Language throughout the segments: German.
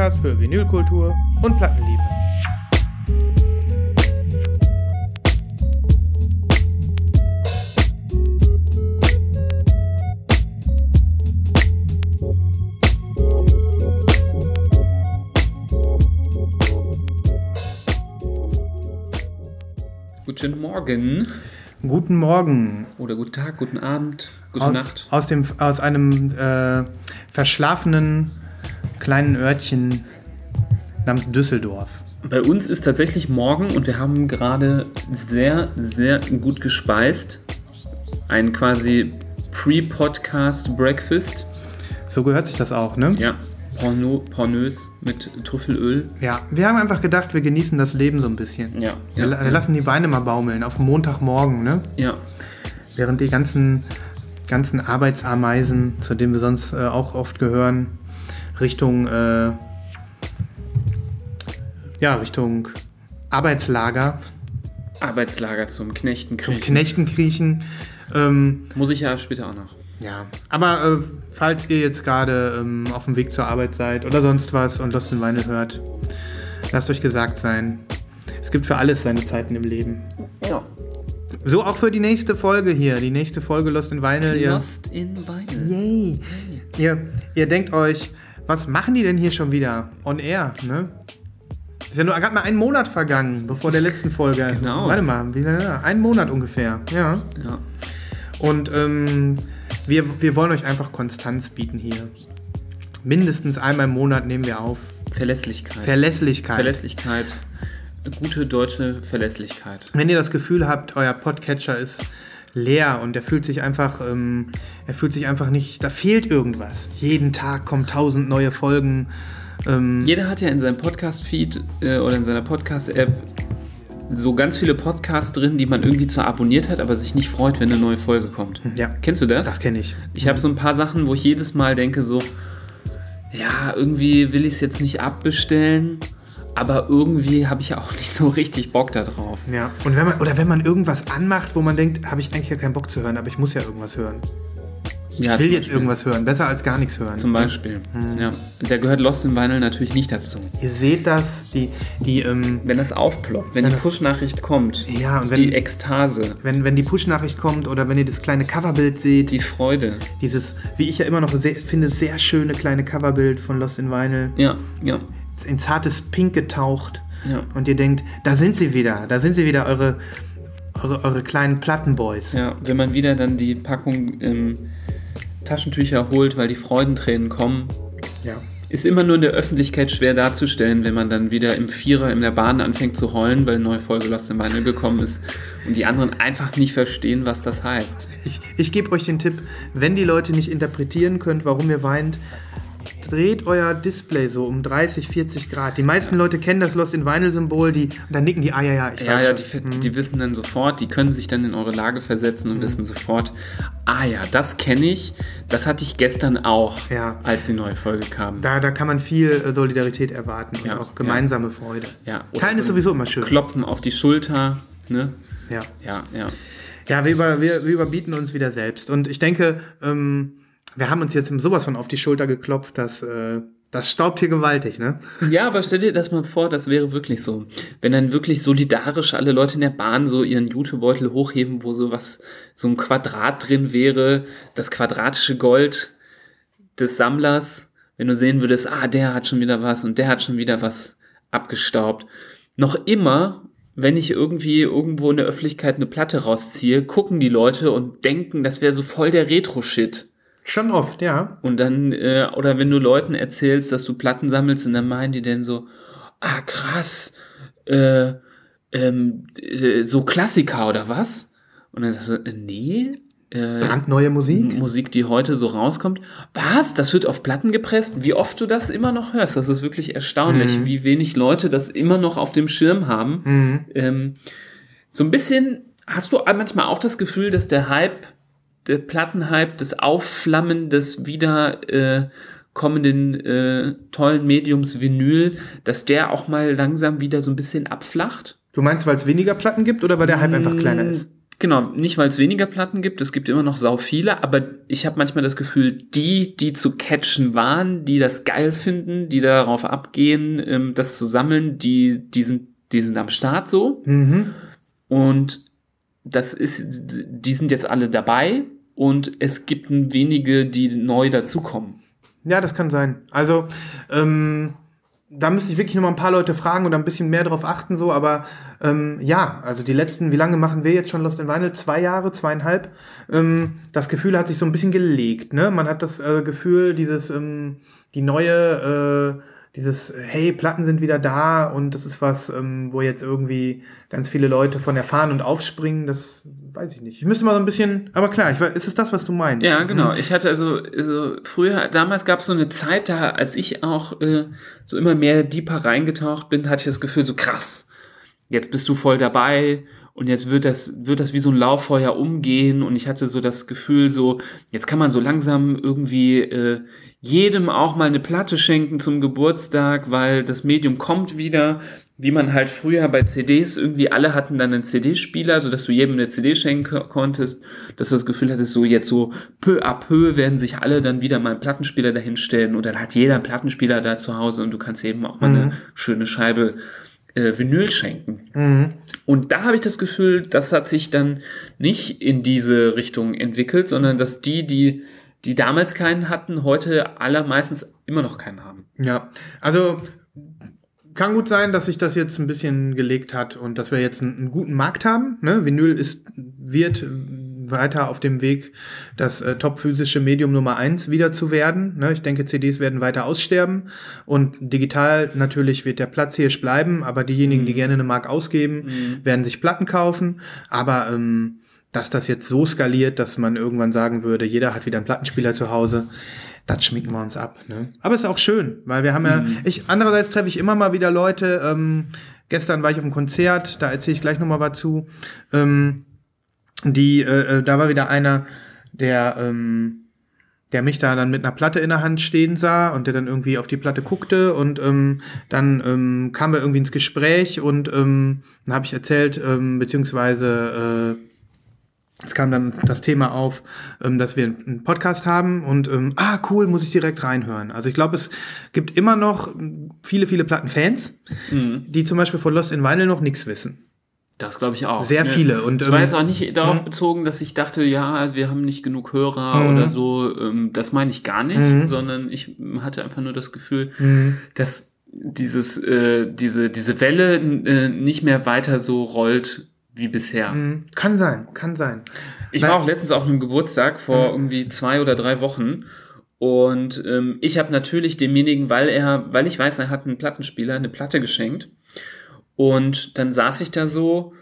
Podcast für Vinylkultur und Plattenliebe. Guten Morgen Guten Morgen oder guten Tag, guten Abend, gute aus, Nacht. aus, dem, aus einem äh, verschlafenen kleinen Örtchen namens Düsseldorf. Bei uns ist tatsächlich morgen und wir haben gerade sehr, sehr gut gespeist. Ein quasi Pre-Podcast Breakfast. So gehört sich das auch, ne? Ja, porno, pornös mit Trüffelöl. Ja, wir haben einfach gedacht, wir genießen das Leben so ein bisschen. Ja, Wir, ja, wir lassen die Beine mal baumeln auf Montagmorgen, ne? ja. Während die ganzen, ganzen Arbeitsameisen, zu denen wir sonst äh, auch oft gehören, Richtung, äh, ja, Richtung Arbeitslager Arbeitslager zum Knechten zum kriechen. Knechten kriechen. Ähm, Muss ich ja später auch noch. ja, aber äh, falls ihr jetzt gerade ähm, auf dem Weg zur Arbeit seid oder sonst was und Lost in Vinyl hört, lasst euch gesagt sein, es gibt für alles seine Zeiten im Leben. Ja. So auch für die nächste Folge hier, die nächste Folge Lost in Vinyl. Lost in Beine. Yay. Ihr, ihr denkt euch, was machen die denn hier schon wieder? On air, ne? Ist ja nur gerade mal ein Monat vergangen, bevor der letzten Folge. Genau. Warte mal, wie, ja, ein Monat ungefähr, ja. Ja. Und ähm, wir, wir wollen euch einfach Konstanz bieten hier. Mindestens einmal im Monat nehmen wir auf. Verlässlichkeit. Verlässlichkeit. Verlässlichkeit. Gute deutsche Verlässlichkeit. Wenn ihr das Gefühl habt, euer Podcatcher ist leer und er fühlt sich einfach, ähm, er fühlt sich einfach nicht, da fehlt irgendwas. Jeden Tag kommen tausend neue Folgen. Ähm, Jeder hat ja in seinem Podcast-Feed äh, oder in seiner Podcast-App so ganz viele Podcasts drin, die man irgendwie zwar abonniert hat, aber sich nicht freut, wenn eine neue Folge kommt. ja, Kennst du das? das kenne ich. Ich habe so ein paar Sachen, wo ich jedes Mal denke so, ja, irgendwie will ich es jetzt nicht abbestellen, aber irgendwie habe ich ja auch nicht so richtig Bock da drauf. Ja, und wenn man, oder wenn man irgendwas anmacht, wo man denkt, habe ich eigentlich ja keinen Bock zu hören, aber ich muss ja irgendwas hören. Ja, Ich will jetzt irgendwas hören, besser als gar nichts hören. Zum Beispiel. Hm. Ja. Da gehört Lost in Vinyl natürlich nicht dazu. Ihr seht das, die, die, ähm, Wenn das aufploppt, wenn Wenn die Push-Nachricht kommt, Ja, und wenn- die Ekstase, wenn, wenn die Push-Nachricht kommt oder wenn ihr das kleine Coverbild seht, die Freude. dieses, wie ich ja immer noch sehr, finde, sehr schöne kleine Coverbild von Lost in Vinyl, Ja, ja, in zartes Pink getaucht ja. und ihr denkt, da sind sie wieder, da sind sie wieder, eure, eure, eure kleinen Plattenboys. Ja, wenn man wieder dann die Packung ähm, Taschentücher holt, weil die Freudentränen kommen, Ja. ist immer nur in der Öffentlichkeit schwer darzustellen, wenn man dann wieder im Vierer in der Bahn anfängt zu heulen, weil eine neue Folge Lost in Vinyl gekommen ist und die anderen einfach nicht verstehen, was das heißt. Ich, ich gebe euch den Tipp, wenn die Leute nicht interpretieren könnt, warum ihr weint, dreht euer Display so um 30, 40 Grad. Die meisten Leute kennen das Lost in Vinyl-Symbol, die, und dann nicken die, ah ja, ja, ich Ja, weiß ja, die, ver- die wissen dann sofort, die können sich dann in eure Lage versetzen und wissen sofort, ah ja, das kenne ich, das hatte ich gestern auch, Ja. als die neue Folge kam. Da, da kann man viel äh, Solidarität erwarten und Ja, auch gemeinsame Freude. Ja, oder Teilen so ist sowieso immer schön. Klopfen auf die Schulter, ne? Ja, Ja, ja. ja wir, über, wir, wir überbieten uns wieder selbst. Und ich denke, ähm, wir haben uns jetzt sowas von auf die Schulter geklopft, dass äh, das staubt hier gewaltig, ne? Ja, aber stell dir das mal vor, das wäre wirklich so. Wenn dann wirklich solidarisch alle Leute in der Bahn so ihren Jutebeutel hochheben, wo so was, so ein Quadrat drin wäre, das quadratische Gold des Sammlers, wenn du sehen würdest, ah, der hat schon wieder was und der hat schon wieder was abgestaubt. Noch immer, wenn ich irgendwie irgendwo in der Öffentlichkeit eine Platte rausziehe, gucken die Leute und denken, das wäre so voll der Retro-Shit. Schon oft, ja. Und dann, äh, oder wenn du Leuten erzählst, dass du Platten sammelst, und dann meinen die dann so, ah krass, äh, ähm, äh, so Klassiker oder was? Und dann sagst du, äh, nee, äh, Brandneue Musik? Musik, die heute so rauskommt. Was? Das wird auf Platten gepresst? Wie oft du das immer noch hörst? Das ist wirklich erstaunlich, Mhm. wie wenig Leute das immer noch auf dem Schirm haben. Ähm, so ein bisschen, hast du manchmal auch das Gefühl, dass der Hype, der Plattenhype, das Aufflammen des wieder äh, kommenden äh, tollen Mediums Vinyl, dass der auch mal langsam wieder so ein bisschen abflacht? Du meinst, weil es weniger Platten gibt oder weil der Hype einfach kleiner Mm, ist? Genau, nicht weil es weniger Platten gibt, es gibt immer noch sau viele, aber ich habe manchmal das Gefühl, die, die zu catchen waren, die das geil finden, die darauf abgehen, ähm, das zu sammeln, die, die, sind, die sind am Start so. Mhm. Und das ist, die sind jetzt alle dabei und es gibt wenige, die neu dazukommen. Ja, das kann sein. Also, ähm, da müsste ich wirklich noch mal ein paar Leute fragen und ein bisschen mehr darauf achten, so, aber ähm, ja, also die letzten, wie lange machen wir jetzt schon Lost in Vinyl? Zwei Jahre, zweieinhalb. Ähm, das Gefühl hat sich so ein bisschen gelegt, ne? Man hat das äh, Gefühl, dieses, ähm, die neue, äh, dieses, hey, Platten sind wieder da und das ist was, ähm, wo jetzt irgendwie ganz viele Leute von erfahren und aufspringen, das weiß ich nicht. Ich müsste mal so ein bisschen, aber klar, ich weiß, ist es das, was du meinst? Ja, genau. Ich hatte also, also früher, damals gab es so eine Zeit, da, als ich auch äh, so immer mehr deeper reingetaucht bin, hatte ich das Gefühl, so krass, jetzt bist du voll dabei und jetzt wird das, wird das wie so ein Lauffeuer umgehen. Und ich hatte so das Gefühl, so, jetzt kann man so langsam irgendwie äh, jedem auch mal eine Platte schenken zum Geburtstag, weil das Medium kommt wieder, wie man halt früher bei CDs irgendwie alle hatten dann einen CD-Spieler, sodass du jedem eine CD schenken ko- konntest, dass du das Gefühl hattest, so jetzt so peu à peu werden sich alle dann wieder mal einen Plattenspieler dahinstellen. Und dann hat jeder einen Plattenspieler da zu Hause und du kannst eben auch mal eine schöne Scheibe äh, Vinyl schenken. Mhm. Und da habe ich das Gefühl, das hat sich dann nicht in diese Richtung entwickelt, sondern dass die, die, die damals keinen hatten, heute allermeistens immer noch keinen haben. Ja, also kann gut sein, dass sich das jetzt ein bisschen gelegt hat und dass wir jetzt einen, einen guten Markt haben. Ne? Vinyl ist, wird weiter auf dem Weg, das äh, top-physische Medium Nummer eins wieder zu werden. Ne? Ich denke, CDs werden weiter aussterben und digital natürlich wird der Platzhirsch bleiben, aber diejenigen, die gerne eine Mark ausgeben, werden sich Platten kaufen. Aber ähm, dass das jetzt so skaliert, dass man irgendwann sagen würde, jeder hat wieder einen Plattenspieler zu Hause, das schminken wir uns ab. Ne? Aber ist auch schön, weil wir haben ja, ich, andererseits treffe ich immer mal wieder Leute, ähm, gestern war ich auf einem Konzert, da erzähle ich gleich nochmal was zu, ähm, die, äh, äh, da war wieder einer, der, ähm, der mich da dann mit einer Platte in der Hand stehen sah und der dann irgendwie auf die Platte guckte und ähm, dann ähm, kamen wir irgendwie ins Gespräch und ähm, dann habe ich erzählt, ähm, beziehungsweise äh, es kam dann das Thema auf, ähm, dass wir einen Podcast haben und ähm, ah cool, muss ich direkt reinhören. Also ich glaube, es gibt immer noch viele, viele Plattenfans, die zum Beispiel von Lost in Vinyl noch nichts wissen. Das glaube ich auch. Sehr Ja. viele. Und, ich war ähm, jetzt auch nicht darauf hm? bezogen, dass ich dachte, ja, wir haben nicht genug Hörer Mhm. oder so. Ähm, das meine ich gar nicht, Mhm. sondern ich hatte einfach nur das Gefühl, Mhm. dass dieses, äh, diese, diese Welle äh, nicht mehr weiter so rollt wie bisher. Mhm. Kann sein, kann sein. Ich Weil- war auch letztens auf einem Geburtstag vor irgendwie zwei oder drei Wochen und ähm, ich habe natürlich demjenigen, weil er, weil ich weiß, er hat einen Plattenspieler, eine Platte geschenkt und dann saß ich da so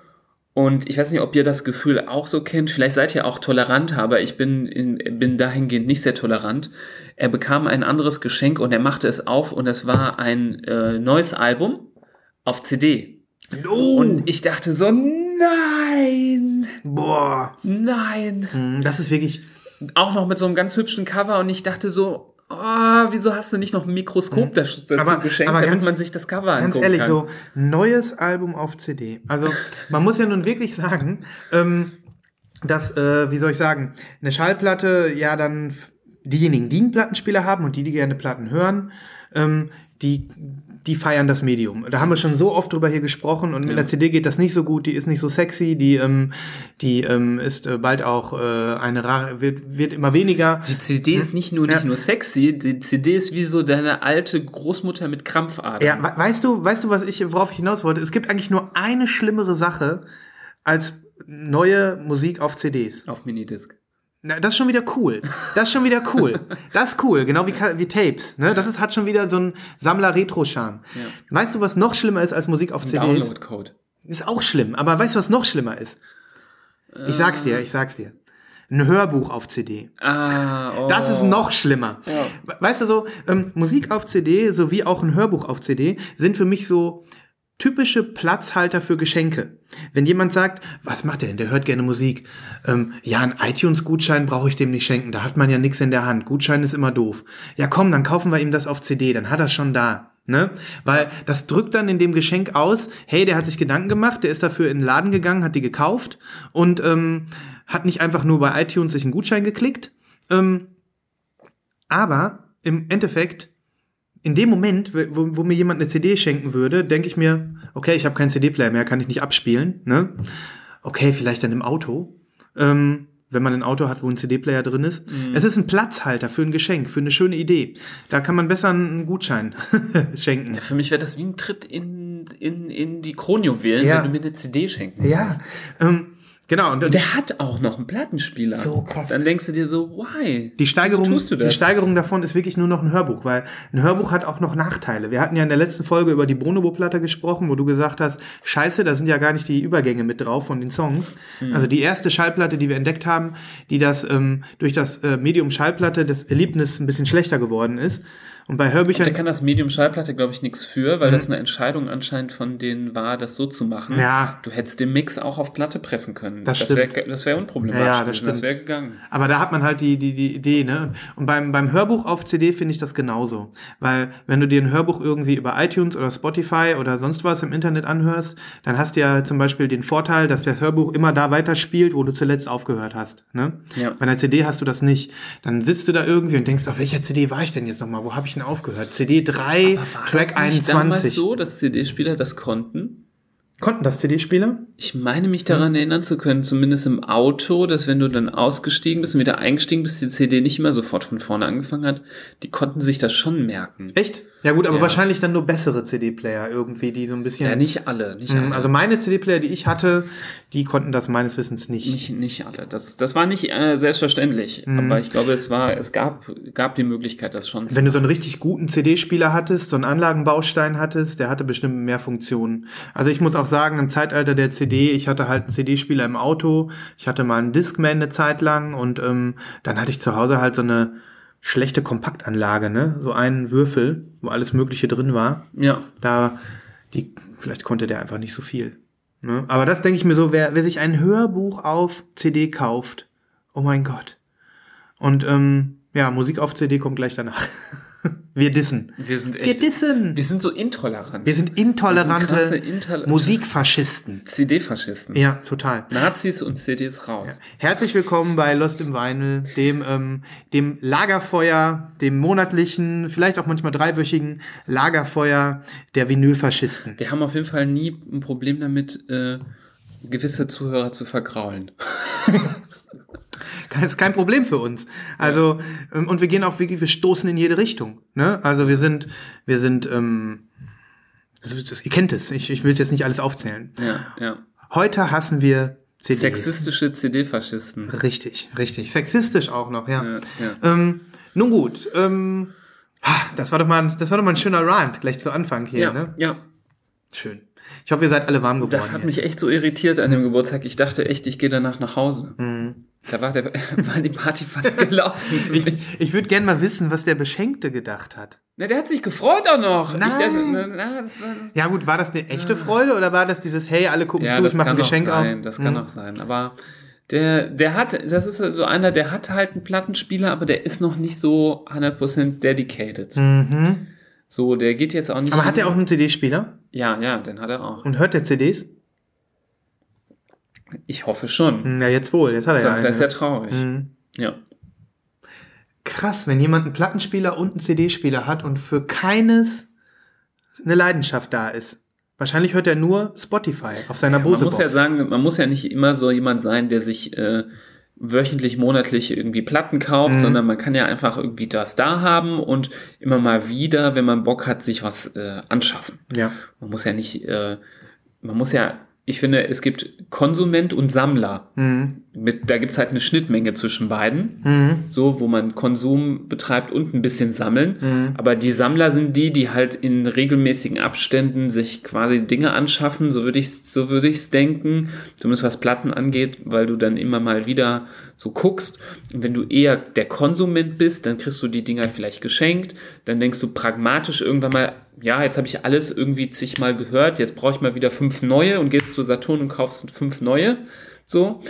und ich weiß nicht, ob ihr das Gefühl auch so kennt. Vielleicht seid ihr auch tolerant, aber ich bin, in, bin dahingehend nicht sehr tolerant. Er bekam ein anderes Geschenk und er machte es auf und es war ein äh, neues Album auf CD. Oh, Und ich dachte so, nein, boah. nein. Mhm, Das ist wirklich, Auch noch mit so einem ganz hübschen Cover und ich dachte so, oh, wieso hast du nicht noch ein Mikroskop dazu Mhm. Aber- geschenkt, aber damit ganz- man sich das Cover ganz angucken ehrlich, kann. so neues Album auf CD. Also man muss ja nun wirklich sagen, ähm, dass, äh, wie soll ich sagen, eine Schallplatte ja dann diejenigen, die einen Plattenspieler haben und die, die gerne Platten hören, ähm, die, die feiern das Medium. Da haben wir schon so oft drüber hier gesprochen und mit der CD geht das nicht so gut, die ist nicht so sexy, die, ähm, die ähm, ist äh, bald auch äh, eine rare, wird, wird immer weniger. die CD ist nicht nur, Ja. nicht nur sexy, die CD ist wie so deine alte Großmutter mit Krampfadern. Ja, we- weißt du, weißt du, was ich, worauf ich hinaus wollte? Es gibt eigentlich nur eine schlimmere Sache als neue Musik auf CDs. Auf Minidisc. Na, das ist schon wieder cool. Das ist schon wieder cool. Das ist cool, genau wie, wie Tapes. Ne? Das ist, hat schon wieder so einen Sammler-Retro-Charme. Ja. Weißt du, was noch schlimmer ist als Musik auf CDs? Download-Code. Ist auch schlimm, aber weißt du, was noch schlimmer ist? Ich sag's dir, ich sag's dir. ein Hörbuch auf CD. Ah, oh. Das ist noch schlimmer. Ja. We- Weißt du so, ähm, Musik auf CD sowie auch ein Hörbuch auf CD sind für mich so typische Platzhalter für Geschenke. Wenn jemand sagt, was macht der denn? Der hört gerne Musik. Ähm, ja, einen iTunes-Gutschein brauche ich dem nicht schenken. Da hat man ja nichts in der Hand. Gutschein ist immer doof. Ja, komm, dann kaufen wir ihm das auf CD. Dann hat er schon da. Ne? Weil das drückt dann in dem Geschenk aus, hey, der hat sich Gedanken gemacht, der ist dafür in den Laden gegangen, hat die gekauft und ähm, hat nicht einfach nur bei iTunes sich einen Gutschein geklickt. Ähm, aber im Endeffekt, in dem Moment, wo, wo mir jemand eine CD schenken würde, denke ich mir, okay, ich habe keinen CD-Player mehr, kann ich nicht abspielen. Ne? Okay, vielleicht dann im Auto. Ähm, wenn man ein Auto hat, wo ein CD-Player drin ist. Es ist ein Platzhalter für ein Geschenk, für eine schöne Idee. Da kann man besser einen Gutschein schenken. Ja, für mich wäre das wie ein Tritt in, in, in die Kronjuwelen, Ja. wenn du mir eine CD schenken Ja, ähm, genau. Und, Und der hat auch noch einen Plattenspieler. So krass. Dann denkst du dir so, why? Die Steigerung, Wieso tust du das? die Steigerung davon ist wirklich nur noch ein Hörbuch, weil ein Hörbuch hat auch noch Nachteile. Wir hatten ja in der letzten Folge über die Bonobo-Platte gesprochen, wo du gesagt hast, scheiße, da sind ja gar nicht die Übergänge mit drauf von den Songs. Hm. Also die erste Schallplatte, die wir entdeckt haben, die das ähm, durch das äh, Medium Schallplatte das Erlebnis ein bisschen schlechter geworden ist. Und bei Hörbüchern Da kann das Medium Schallplatte, glaube ich, nichts für, weil das eine Entscheidung anscheinend von denen war, das so zu machen. Mhm. Ja. Du hättest den Mix auch auf Platte pressen können. Das das wäre wär unproblematisch. Ja, das das wäre gegangen. Aber da hat man halt die, die, die Idee, ne? Und beim, beim Hörbuch auf CD finde ich das genauso. Weil, wenn du dir ein Hörbuch irgendwie über iTunes oder Spotify oder sonst was im Internet anhörst, dann hast du ja zum Beispiel den Vorteil, dass das Hörbuch immer da weiterspielt, wo du zuletzt aufgehört hast. Ne? Ja. Bei einer CD hast du das nicht. Dann sitzt du da irgendwie und denkst, auf welcher CD war ich denn jetzt nochmal? Wo habe ich denn aufgehört? CD 3, War Track das damals 21. so, dass CD-Spieler das konnten? Konnten das CD-Spieler? Ich meine mich daran erinnern zu können, zumindest im Auto, dass wenn du dann ausgestiegen bist und wieder eingestiegen bist, die CD nicht immer sofort von vorne angefangen hat. Die konnten sich das schon merken. Echt? Ja gut, aber Ja. wahrscheinlich dann nur bessere CD-Player irgendwie, die so ein bisschen... Ja, nicht alle, nicht Mhm, alle. Also meine CD-Player, die ich hatte, die konnten das meines Wissens nicht. Nicht, nicht alle. Das, das war nicht äh, selbstverständlich. Aber ich glaube, es war, es gab, gab die Möglichkeit, das schon zu Wenn du so einen richtig guten CD-Spieler hattest, so einen Anlagenbaustein hattest, der hatte bestimmt mehr Funktionen. Also ich muss auch sagen, im Zeitalter der CD, ich hatte halt einen CD-Spieler im Auto, ich hatte mal einen Discman eine Zeit lang und ähm, dann hatte ich zu Hause halt so eine schlechte Kompaktanlage, ne? So einen Würfel, wo alles Mögliche drin war. Ja. Da, die, vielleicht konnte der einfach nicht so viel. Ne? Aber das denke ich mir so, wer, wer sich ein Hörbuch auf CD kauft, oh mein Gott. Und ähm, ja, Musik auf CD kommt gleich danach. Wir dissen. Wir sind Wir echt. dissen. Wir sind so intolerant. Wir sind Wir sind intolerante Intoler- Musikfaschisten. CD-Faschisten. Ja, total. Nazis und CDs raus. Herzlich willkommen bei Lost im Vinyl, dem, ähm, dem Lagerfeuer, dem monatlichen, vielleicht auch manchmal dreiwöchigen Lagerfeuer der Vinylfaschisten. Wir haben auf jeden Fall nie ein Problem damit, äh, gewisse Zuhörer zu vergraulen. Das ist kein Problem für uns. Also, ähm, und wir gehen auch wirklich, wir stoßen in jede Richtung. Ne? Also wir sind, wir sind, ähm, das, das, ihr kennt es, ich, ich will es jetzt nicht alles aufzählen. Ja, ja. Heute hassen wir CDs. Sexistische CD-Faschisten. Richtig, richtig. Sexistisch auch noch, ja. Ja, ja. Ähm, nun gut, ähm, das war doch mal, das war doch mal ein schöner Rant gleich zu Anfang hier, Ja, ne? ja. Schön. Ich hoffe, ihr seid alle warm geworden. Das hat jetzt. mich echt so irritiert an dem Geburtstag. Ich dachte echt, ich gehe danach nach Hause. Mhm. Da war, der, war die Party fast gelaufen. Ich, ich würde gerne mal wissen, was der Beschenkte gedacht hat. Na, der hat sich gefreut auch noch. Nein. Ich na, na, das war, Ja gut, war das eine echte Freude oder war das dieses, hey, alle gucken ja, zu, ich mache ein Geschenk sein. auf? Das kann Mhm. auch sein. Aber der, der hat, das ist so einer, der hat halt einen Plattenspieler, aber der ist noch nicht so 100% dedicated. Mhm. So, der geht jetzt auch nicht. Aber hat er auch einen CD-Spieler Ja, ja, den hat er auch. und hört der CDs? Ich hoffe schon. Ja, jetzt wohl, jetzt hat er Sonst ja wäre es ja einen. traurig. Mhm. Ja. Krass, wenn jemand einen Plattenspieler und einen CD-Spieler hat und für keines eine Leidenschaft da ist. Wahrscheinlich hört er nur Spotify auf seiner Man Bose muss ja sagen, man muss ja nicht immer so jemand sein, der sich äh, wöchentlich, monatlich irgendwie Platten kauft, Mhm. sondern man kann ja einfach irgendwie das da haben und immer mal wieder, wenn man Bock hat, sich was äh, anschaffen. Ja. Man muss ja nicht, äh, man muss ja ich finde, es gibt Konsument und Sammler. Mhm. Mit, da gibt es halt eine Schnittmenge zwischen beiden. Mhm. So, wo man Konsum betreibt und ein bisschen sammeln. Mhm. Aber die Sammler sind die, die halt in regelmäßigen Abständen sich quasi Dinge anschaffen. So würde ich so würde ich's denken. Zumindest was Platten angeht, weil du dann immer mal wieder so guckst. Und wenn du eher der Konsument bist, dann kriegst du die Dinger vielleicht geschenkt. Dann denkst du pragmatisch irgendwann mal, ja, jetzt habe ich alles irgendwie zigmal gehört, jetzt brauche ich mal wieder fünf neue und gehst zu Saturn und kaufst fünf neue. So.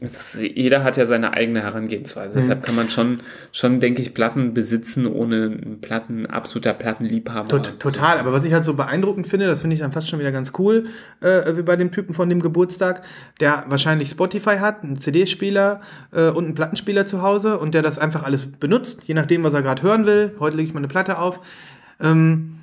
Das, jeder hat ja seine eigene Herangehensweise. Deshalb kann man schon, schon, denke ich, Platten besitzen, ohne ein Platten, absoluter Plattenliebhaber. Tot, total, aber was ich halt so beeindruckend finde, das finde ich dann fast schon wieder ganz cool, äh, wie bei dem Typen von dem Geburtstag, der wahrscheinlich Spotify hat, einen CD-Spieler äh, und einen Plattenspieler zu Hause und der das einfach alles benutzt, je nachdem, was er gerade hören will. Heute lege ich mal eine Platte auf. Ähm,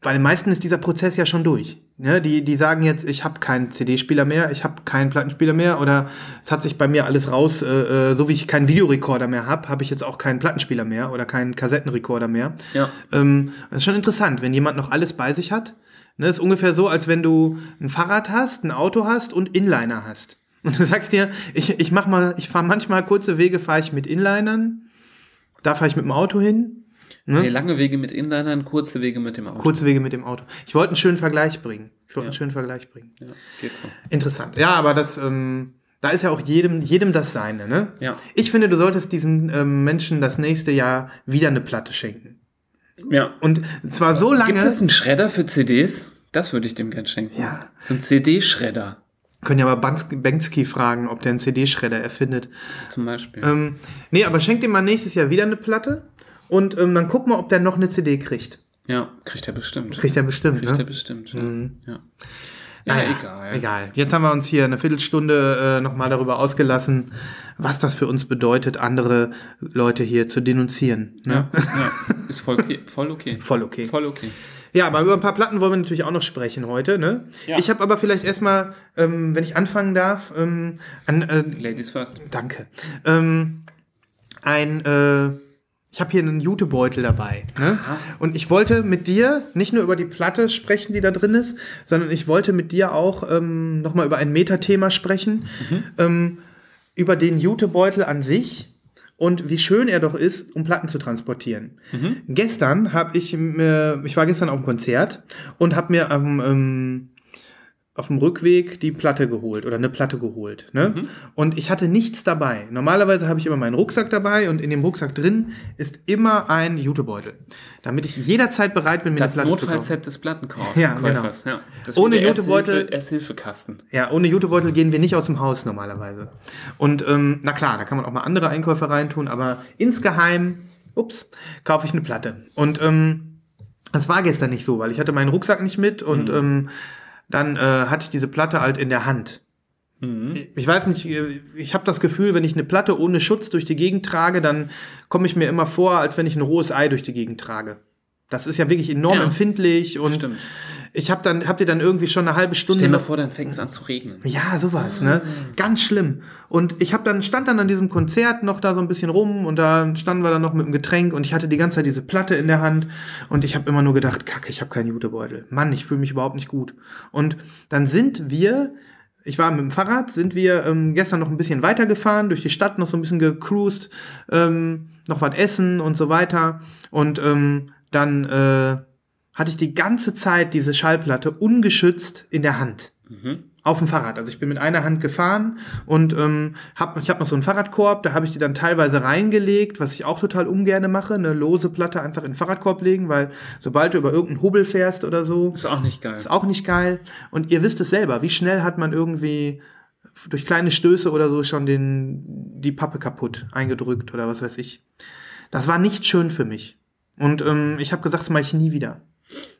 bei den meisten ist dieser Prozess ja schon durch. Ne? Die, die sagen jetzt, ich habe keinen CD-Spieler mehr, ich habe keinen Plattenspieler mehr oder es hat sich bei mir alles raus, äh, äh, so wie ich keinen Videorekorder mehr habe, habe ich jetzt auch keinen Plattenspieler mehr oder keinen Kassettenrekorder mehr. Ja. Ähm, das ist schon interessant, wenn jemand noch alles bei sich hat. Ne, ist ungefähr so, als wenn du ein Fahrrad hast, ein Auto hast und Inliner hast. Und du sagst dir, ich, ich mach mal, ich fahre manchmal kurze Wege, fahre ich mit Inlinern, da fahre ich mit dem Auto hin. Ne? Nee, lange Wege mit Inlinern, kurze Wege mit dem Auto. Kurze Wege mit dem Auto. Ich wollte einen schönen Vergleich bringen. Ich wollte Ja. einen schönen Vergleich bringen. Ja, geht so. Interessant. Ja, aber das, ähm, da ist ja auch jedem, jedem das Seine, ne? Ja. Ich finde, du solltest diesen ähm, Menschen das nächste Jahr wieder eine Platte schenken. Ja. Und zwar so lange. Gibt es einen Schredder für CDs? Das würde ich dem gern schenken. Ja. So ein CD-Schredder Können ja mal Banks- Banksky fragen, ob der einen CD-Schredder erfindet. zum Beispiel. Ähm, nee, aber schenk dem mal nächstes Jahr wieder eine Platte und ähm, dann guck mal, ob der noch eine CD kriegt. ja, kriegt er bestimmt. Kriegt er bestimmt, Kriegt er ne? bestimmt. Ja. Mhm. ja. Ja, Naja, egal. Egal. Jetzt haben wir uns hier eine Viertelstunde äh, nochmal darüber ausgelassen, was das für uns bedeutet, andere Leute hier zu denunzieren. Ne? Ja, ja. Ist voll okay. Voll okay. Voll okay. Voll okay. Ja, aber über ein paar Platten wollen wir natürlich auch noch sprechen heute. Ne? Ja. Ich habe aber vielleicht erstmal, ähm, wenn ich anfangen darf, ähm, an, äh, Ladies first. danke, ähm, ein, äh, ich habe hier einen Jutebeutel dabei. Ne? Und ich wollte mit dir nicht nur über die Platte sprechen, die da drin ist, sondern ich wollte mit dir auch ähm, nochmal über ein Metathema sprechen, ähm, über den Jutebeutel an sich und wie schön er doch ist, um Platten zu transportieren. Gestern habe ich, mir, ich war gestern auf einem Konzert und habe mir am ähm, auf dem Rückweg die Platte geholt oder eine Platte geholt. Ne? Und ich hatte nichts dabei. Normalerweise habe ich immer meinen Rucksack dabei und in dem Rucksack drin ist immer ein Jutebeutel, damit ich jederzeit bereit bin, mir Das eine Platte zu kaufen. Notfallset des Plattenkaufers. Ja, genau. Ja. Das Ohne Jutebeutel- Ersthilfe- Ersthilfekasten. Ja, ohne Jutebeutel gehen wir nicht aus dem Haus normalerweise. Und ähm, na klar, da kann man auch mal andere Einkäufe reintun, aber insgeheim, ups, kaufe ich eine Platte. Und ähm, das war gestern nicht so, weil ich hatte meinen Rucksack nicht mit und ähm, dann äh, hatte ich diese Platte halt in der Hand. Ich- Ich weiß nicht, äh, ich habe das Gefühl, wenn ich eine Platte ohne Schutz durch die Gegend trage, dann komme ich mir immer vor, als wenn ich ein rohes Ei durch die Gegend trage. Das ist ja wirklich enorm Ja. empfindlich und Stimmt. Ich habe dann habt ihr dann irgendwie schon eine halbe Stunde Stell dir mal vor, dann fängt es an zu regnen. ja, sowas, ne? Ganz schlimm. Und ich habe dann stand dann an diesem Konzert noch da so ein bisschen rum und da standen wir dann noch mit dem Getränk und ich hatte die ganze Zeit diese Platte in der Hand und ich habe immer nur gedacht, kacke, ich habe keinen Jutebeutel. Mann, ich fühle mich überhaupt nicht gut. Und dann sind wir ich war mit dem Fahrrad, sind wir ähm, gestern noch ein bisschen weitergefahren, durch die Stadt noch so ein bisschen gecruised, ähm, noch was essen und so weiter. Und ähm, dann äh, hatte ich die ganze Zeit diese Schallplatte ungeschützt in der Hand. Auf dem Fahrrad. Also ich bin mit einer Hand gefahren und ähm, hab, ich habe noch so einen Fahrradkorb, da habe ich die dann teilweise reingelegt, was ich auch total ungerne mache, eine lose Platte einfach in den Fahrradkorb legen, weil sobald du über irgendeinen Hubbel fährst oder so, Ist auch nicht geil. ist auch nicht geil. Und ihr wisst es selber, wie schnell hat man irgendwie durch kleine Stöße oder so schon den, die Pappe kaputt eingedrückt oder was weiß ich. Das war nicht schön für mich. Und ähm, ich habe gesagt, das mache ich nie wieder.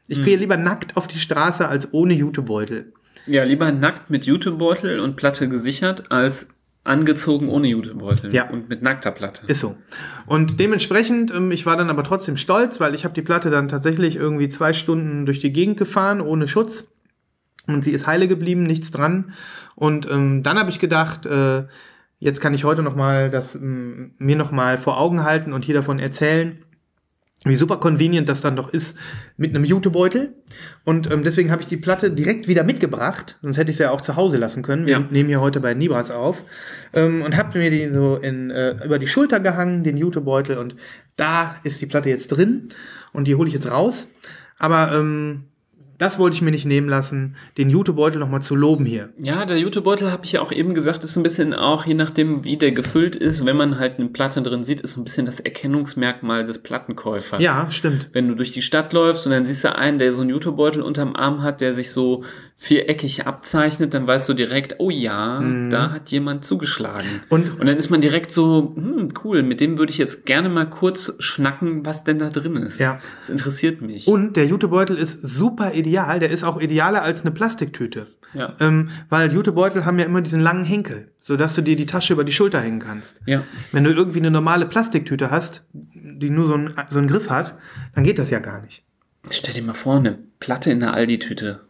Ich gehe lieber nackt auf die Straße als ohne Jutebeutel. Ja, lieber nackt mit Jutebeutel und Platte gesichert, als angezogen ohne Jutebeutel Ja. und mit nackter Platte. Ist so. Und dementsprechend, ähm, ich war dann aber trotzdem stolz, weil ich habe die Platte dann tatsächlich irgendwie zwei Stunden durch die Gegend gefahren, ohne Schutz. Und sie ist heile geblieben, nichts dran. Und ähm, dann habe ich gedacht, äh, jetzt kann ich heute noch mal das ähm, mir noch mal vor Augen halten und hier davon erzählen, wie super convenient das dann doch ist mit einem Jutebeutel. Und ähm, deswegen habe ich die Platte direkt wieder mitgebracht. Sonst hätte ich sie ja auch zu Hause lassen können. Wir Ja. nehmen hier heute bei Nibras auf. Ähm, und habe mir die so in, äh, über die Schulter gehangen, den Jutebeutel. Und da ist die Platte jetzt drin. Und die hole ich jetzt raus. Aber ähm, das wollte ich mir nicht nehmen lassen, den Jutebeutel nochmal zu loben hier. Ja, der Jutebeutel, habe ich ja auch eben gesagt, ist ein bisschen auch, je nachdem, wie der gefüllt ist, wenn man halt eine Platte drin sieht, ist ein bisschen das Erkennungsmerkmal des Plattenkäufers. Ja, stimmt. Wenn du durch die Stadt läufst und dann siehst du einen, der so einen Jutebeutel unterm Arm hat, der sich so viereckig abzeichnet, dann weißt du direkt, oh ja, da hat jemand zugeschlagen. Mhm. Und- und dann ist man direkt so, hm, cool, mit dem würde ich jetzt gerne mal kurz schnacken, was denn da drin ist. Ja. Das interessiert mich. Und der Jutebeutel ist super ideal. Der ist auch idealer als eine Plastiktüte. ja. Ähm, weil Jutebeutel haben ja immer diesen langen Henkel, sodass du dir die Tasche über die Schulter hängen kannst. ja. Wenn du irgendwie eine normale Plastiktüte hast, die nur so einen, so einen Griff hat, dann geht das ja gar nicht. Stell dir mal vor, eine Platte in der Aldi-Tüte.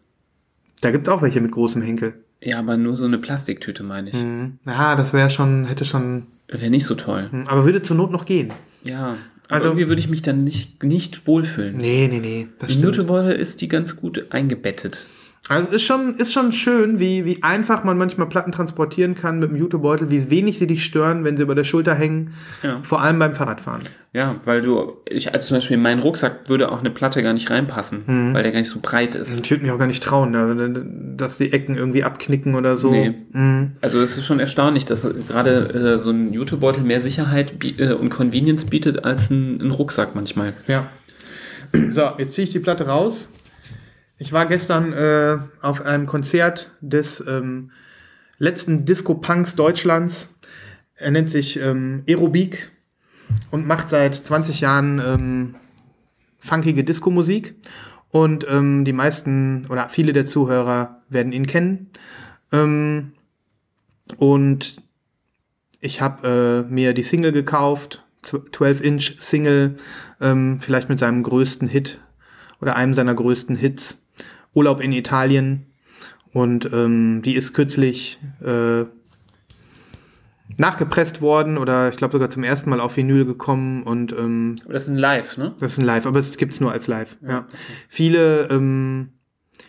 Da gibt's auch welche mit großem Henkel. Ja, aber nur so eine Plastiktüte, meine ich. Mhm. Ja, das wäre schon, hätte schon, Wäre nicht so toll. aber würde zur Not noch gehen. Ja. Also- Also irgendwie würde ich mich dann nicht, nicht wohlfühlen. Nee, nee, nee, Die stimmt. Ist die ganz gut eingebettet. Also es ist schon, ist schon schön, wie, wie einfach man manchmal Platten transportieren kann mit dem Jutebeutel, wie wenig sie dich stören, wenn sie über der Schulter hängen. Ja. Vor allem beim Fahrradfahren. Ja, weil du, ich, also zum Beispiel in meinen Rucksack würde auch eine Platte gar nicht reinpassen, Mhm. weil der gar nicht so breit ist. Ich würde mich auch gar nicht trauen, da- dass die Ecken irgendwie abknicken oder so. Nee. Mhm. Also es ist schon erstaunlich, dass gerade äh, so ein Jutebeutel mehr Sicherheit äh, und Convenience bietet als ein, ein Rucksack manchmal. Ja. So, jetzt ziehe ich die Platte raus. Ich war gestern äh, auf einem Konzert des ähm, letzten Disco-Punks Deutschlands. Er nennt sich ähm, Aerobik und macht seit 20 Jahren ähm, funkige Disco-Musik. Und ähm, die meisten oder viele der Zuhörer werden ihn kennen. Ähm, und ich habe äh, mir die Single gekauft, 12-Inch Single, ähm, vielleicht mit seinem größten Hit oder einem seiner größten Hits, Urlaub in Italien. Und ähm, die ist kürzlich äh, nachgepresst worden oder ich glaube sogar zum ersten Mal auf Vinyl gekommen und ähm, Aber das ist ein Live, ne? das ist ein Live, aber es gibt's nur als Live. Ja. Viele, ähm,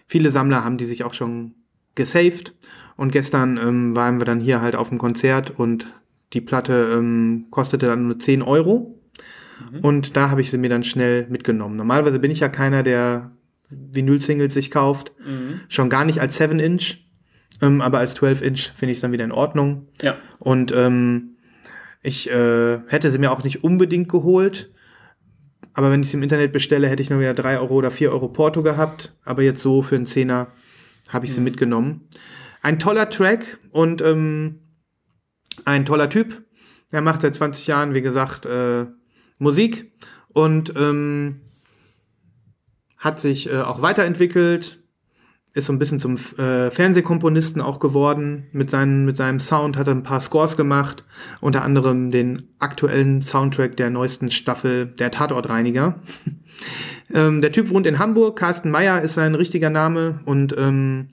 viele Sammler haben die sich auch schon gesaved. Und gestern ähm, waren wir dann hier halt auf dem Konzert und die Platte ähm, kostete dann nur 10 Euro. Und da habe ich sie mir dann schnell mitgenommen. Normalerweise bin ich ja keiner, der Vinyl-Singles sich kauft. Mhm. Schon gar nicht als 7-Inch. Ähm, aber als 12-Inch finde ich es dann wieder in Ordnung. Ja. Und ähm, ich äh, hätte sie mir auch nicht unbedingt geholt. Aber wenn ich sie im Internet bestelle, hätte ich nur wieder 3 Euro oder 4 Euro Porto gehabt. Aber jetzt so für einen Zehner habe ich sie mitgenommen. Ein toller Track und ähm, ein toller Typ. Er macht seit 20 Jahren, wie gesagt, äh, Musik und ähm, hat sich äh, auch weiterentwickelt, ist so ein bisschen zum äh, Fernsehkomponisten auch geworden. Mit, seinen, mit seinem Sound, hat er ein paar Scores gemacht, unter anderem den aktuellen Soundtrack der neuesten Staffel der Tatortreiniger. ähm, der Typ wohnt in Hamburg, Carsten Meyer ist sein richtiger Name und ähm,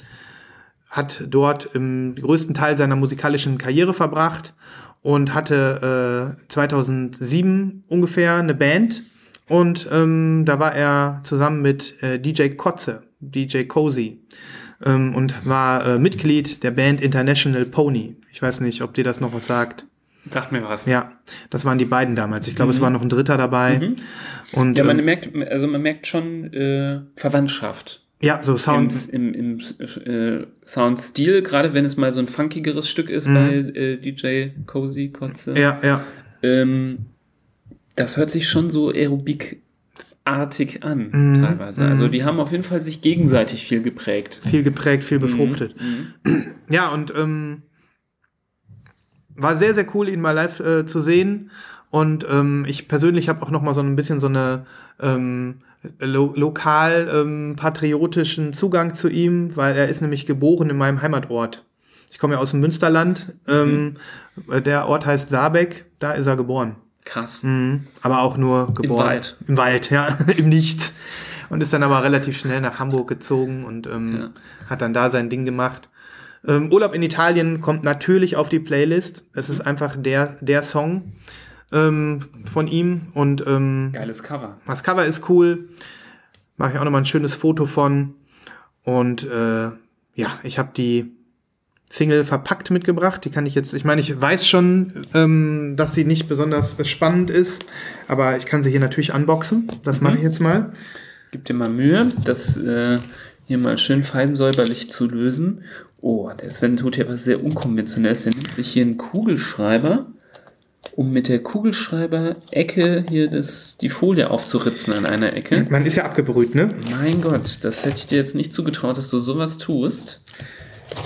hat dort im größten Teil seiner musikalischen Karriere verbracht und hatte äh, 2007 ungefähr eine Band und ähm, da war er zusammen mit äh, DJ Kotze, DJ Cozy ähm, und war äh, Mitglied der Band International Pony. Ich weiß nicht, ob dir das noch was sagt. Sag mir was. Ja, das waren die beiden damals. Ich glaube, es war noch ein Dritter dabei. Und Mhm. Ja, man ähm, merkt, also man merkt schon äh, Verwandtschaft. ja, so Im, Sound. im, im äh, Soundstil, gerade wenn es mal so ein funkigeres Stück ist bei äh, DJ Cozy Kotze. Mhm. Ja, ja. Ähm, das hört sich schon so Aerobik-artig an, Mhm, teilweise. Also die haben auf jeden Fall sich gegenseitig viel geprägt. viel geprägt, Mhm. viel befruchtet. Ja, und ähm, war sehr, sehr cool, ihn mal live äh, zu sehen. Und ähm, ich persönlich habe auch noch mal so ein bisschen so eine ähm, lo lokal ähm, patriotischen Zugang zu ihm, weil er ist nämlich geboren in meinem Heimatort. Ich komme ja aus dem Münsterland. Ähm, der Ort heißt Saarbeck, da ist er geboren. Krass. Mhm. Aber auch nur geboren. Wald. Im Wald, ja, im Nichts. Und ist dann aber relativ schnell nach Hamburg gezogen und ähm, Ja. hat dann da sein Ding gemacht. Ähm, Urlaub in Italien kommt natürlich auf die Playlist. Es ist einfach der, der Song. ähm, von ihm. Und ähm, Geiles Cover. das Cover ist cool. Mache ich auch nochmal ein schönes Foto von. Und äh, ja, ich habe die Single verpackt mitgebracht. Die kann ich jetzt, ich meine, ich weiß schon, ähm, dass sie nicht besonders spannend ist, aber ich kann sie hier natürlich unboxen. Das mache ich jetzt mal. Gib dir mal Mühe, das äh, hier mal schön feinsäuberlich zu lösen. Oh, der Sven tut hier was sehr Unkonventionelles. Der nimmt sich hier einen Kugelschreiber, um mit der Kugelschreiber-Ecke hier das, die Folie aufzuritzen an einer Ecke. Man ist ja abgebrüht, ne? Mein Gott, das hätte ich dir jetzt nicht zugetraut, dass du sowas tust.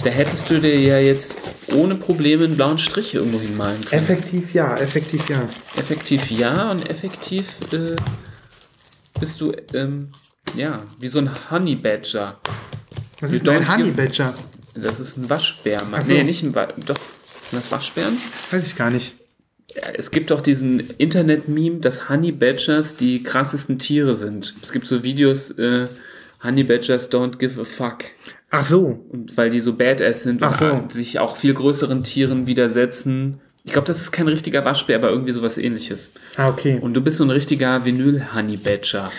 Da hättest du dir ja jetzt ohne Probleme einen blauen Strich irgendwo hinmalen können. Effektiv ja, effektiv ja. Effektiv ja und effektiv äh, bist du, ähm, ja, wie so ein Honey Badger. Was ist denn ein Honey Badger? Das ist ein Waschbär. Ach so. Nee, nicht ein Waschbär. Doch, sind das Waschbären? Weiß ich gar nicht. Es gibt doch diesen Internet-Meme, dass Honey Badgers die krassesten Tiere sind. Es gibt so Videos, äh, Honey Badgers don't give a fuck. Ach so. Und weil die so badass sind Ach und so. sich auch viel größeren Tieren widersetzen. Ich glaube, das ist kein richtiger Waschbär, aber irgendwie sowas ähnliches. Ah, okay. Und du bist so ein richtiger Vinyl-Honey Badger.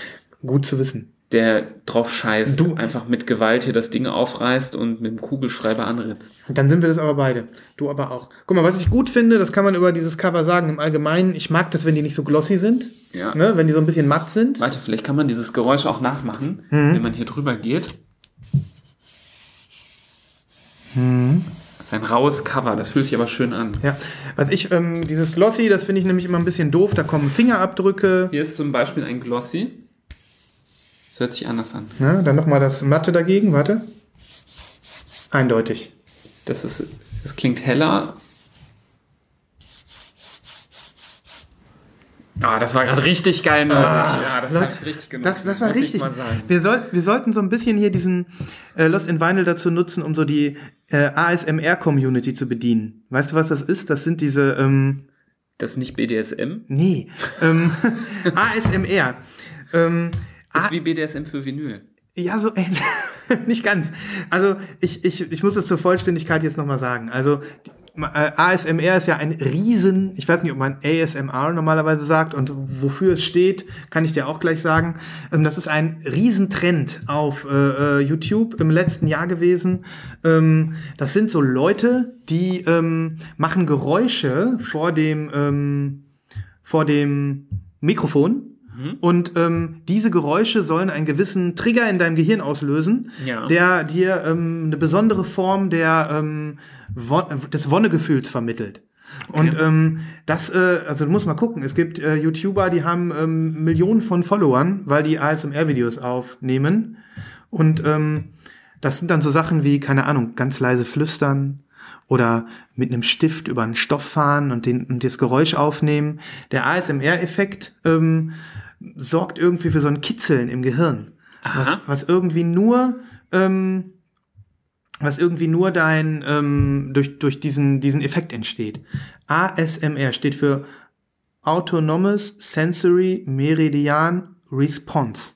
Gut zu wissen. Der drauf scheißt, Du- einfach mit Gewalt hier das Ding aufreißt und mit dem Kugelschreiber anritzt. Dann sind wir das aber beide. Du aber auch. Guck mal, was ich gut finde, das kann man über dieses Cover sagen im Allgemeinen. Ich mag das, wenn die nicht so glossy sind. Ja. Ne? Wenn die so ein bisschen matt sind. Warte, vielleicht kann man dieses Geräusch auch nachmachen, Mhm. wenn man hier drüber geht. Mhm. Das ist ein raues Cover, das fühlt sich aber schön an. Ja. Was ich, ähm, dieses Glossy, das finde ich nämlich immer ein bisschen doof. Da kommen Fingerabdrücke. Hier ist zum Beispiel ein Glossy. Das hört sich anders an. Ne? Dann nochmal das Matte dagegen. Warte. Eindeutig. Das ist, das klingt heller. Ah, das war gerade richtig geil, ne? ja, das Leute, habe ich richtig genossen. Das, das war muss ich richtig. Mal sagen. Wir, soll, wir sollten so ein bisschen hier diesen äh, Lost in Vinyl dazu nutzen, um so die äh, ASMR-Community zu bedienen. Weißt du, was das ist? Das sind diese, ähm, Das ist nicht BDSM, nee, ähm, ASMR. Ähm, das Ah. ist wie BDSM für Vinyl. Ja, so ähnlich. nicht ganz. Also ich, ich, ich muss es zur Vollständigkeit jetzt nochmal sagen. Also äh, ASMR ist ja ein Riesen, ich weiß nicht, ob man ASMR normalerweise sagt und wofür es steht, kann ich dir auch gleich sagen. Ähm, das ist ein Riesentrend auf äh, äh, YouTube im letzten Jahr gewesen. Ähm, das sind so Leute, die ähm, machen Geräusche vor dem, ähm, vor dem Mikrofon. Und ähm, diese Geräusche sollen einen gewissen Trigger in deinem Gehirn auslösen, Ja. der dir ähm, eine besondere Form der, ähm, Won des Wonnegefühls vermittelt. Und ähm, das, äh, also du musst mal gucken, es gibt äh, YouTuber, die haben ähm, Millionen von Followern, weil die ASMR-Videos aufnehmen. Und ähm, das sind dann so Sachen wie, keine Ahnung, ganz leise flüstern oder mit einem Stift über einen Stoff fahren und, den, und das Geräusch aufnehmen. Der ASMR-Effekt ähm, sorgt irgendwie für so ein Kitzeln im Gehirn, was, was irgendwie nur ähm, was irgendwie nur dein ähm, durch, durch diesen, diesen Effekt entsteht. ASMR steht für Autonomous Sensory Meridian Response.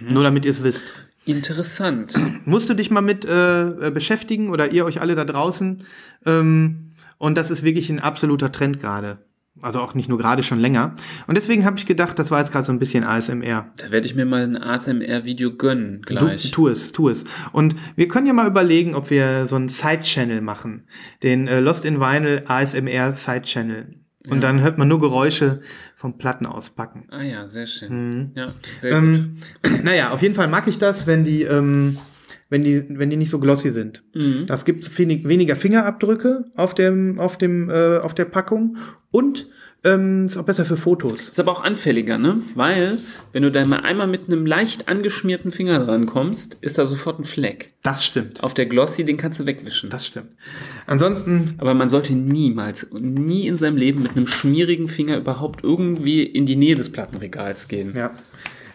Nur damit ihr es wisst. Interessant. Musst du dich mal mit äh, äh, beschäftigen oder ihr euch alle da draußen. Ähm, und das ist wirklich ein absoluter Trend gerade. Also auch nicht nur gerade schon länger. Und deswegen habe ich gedacht, das war jetzt gerade so ein bisschen ASMR. Da werde ich mir mal ein ASMR-Video gönnen Du, gleich. tu es, tu es. Und wir können ja mal überlegen, ob wir so einen Side-Channel machen. Den äh, Lost in Vinyl ASMR Side-Channel. Und dann hört man nur Geräusche vom Platten auspacken. ah ja, sehr schön. Ja, sehr Mhm. Ähm, naja, auf jeden Fall mag ich das, wenn die, ähm, wenn die, wenn die nicht so glossy sind. Mhm. Das gibt wenig, weniger Fingerabdrücke auf dem, auf dem, äh, auf der Packung und ähm, ist auch besser für Fotos. Ist aber auch anfälliger, ne? Weil, wenn du da mal einmal mit einem leicht angeschmierten Finger dran kommst, ist da sofort ein Fleck. Das stimmt. Auf der Glossy, den kannst du wegwischen. Das stimmt. Ansonsten aber man sollte niemals, nie in seinem Leben mit einem schmierigen Finger überhaupt irgendwie in die Nähe des Plattenregals gehen. Ja.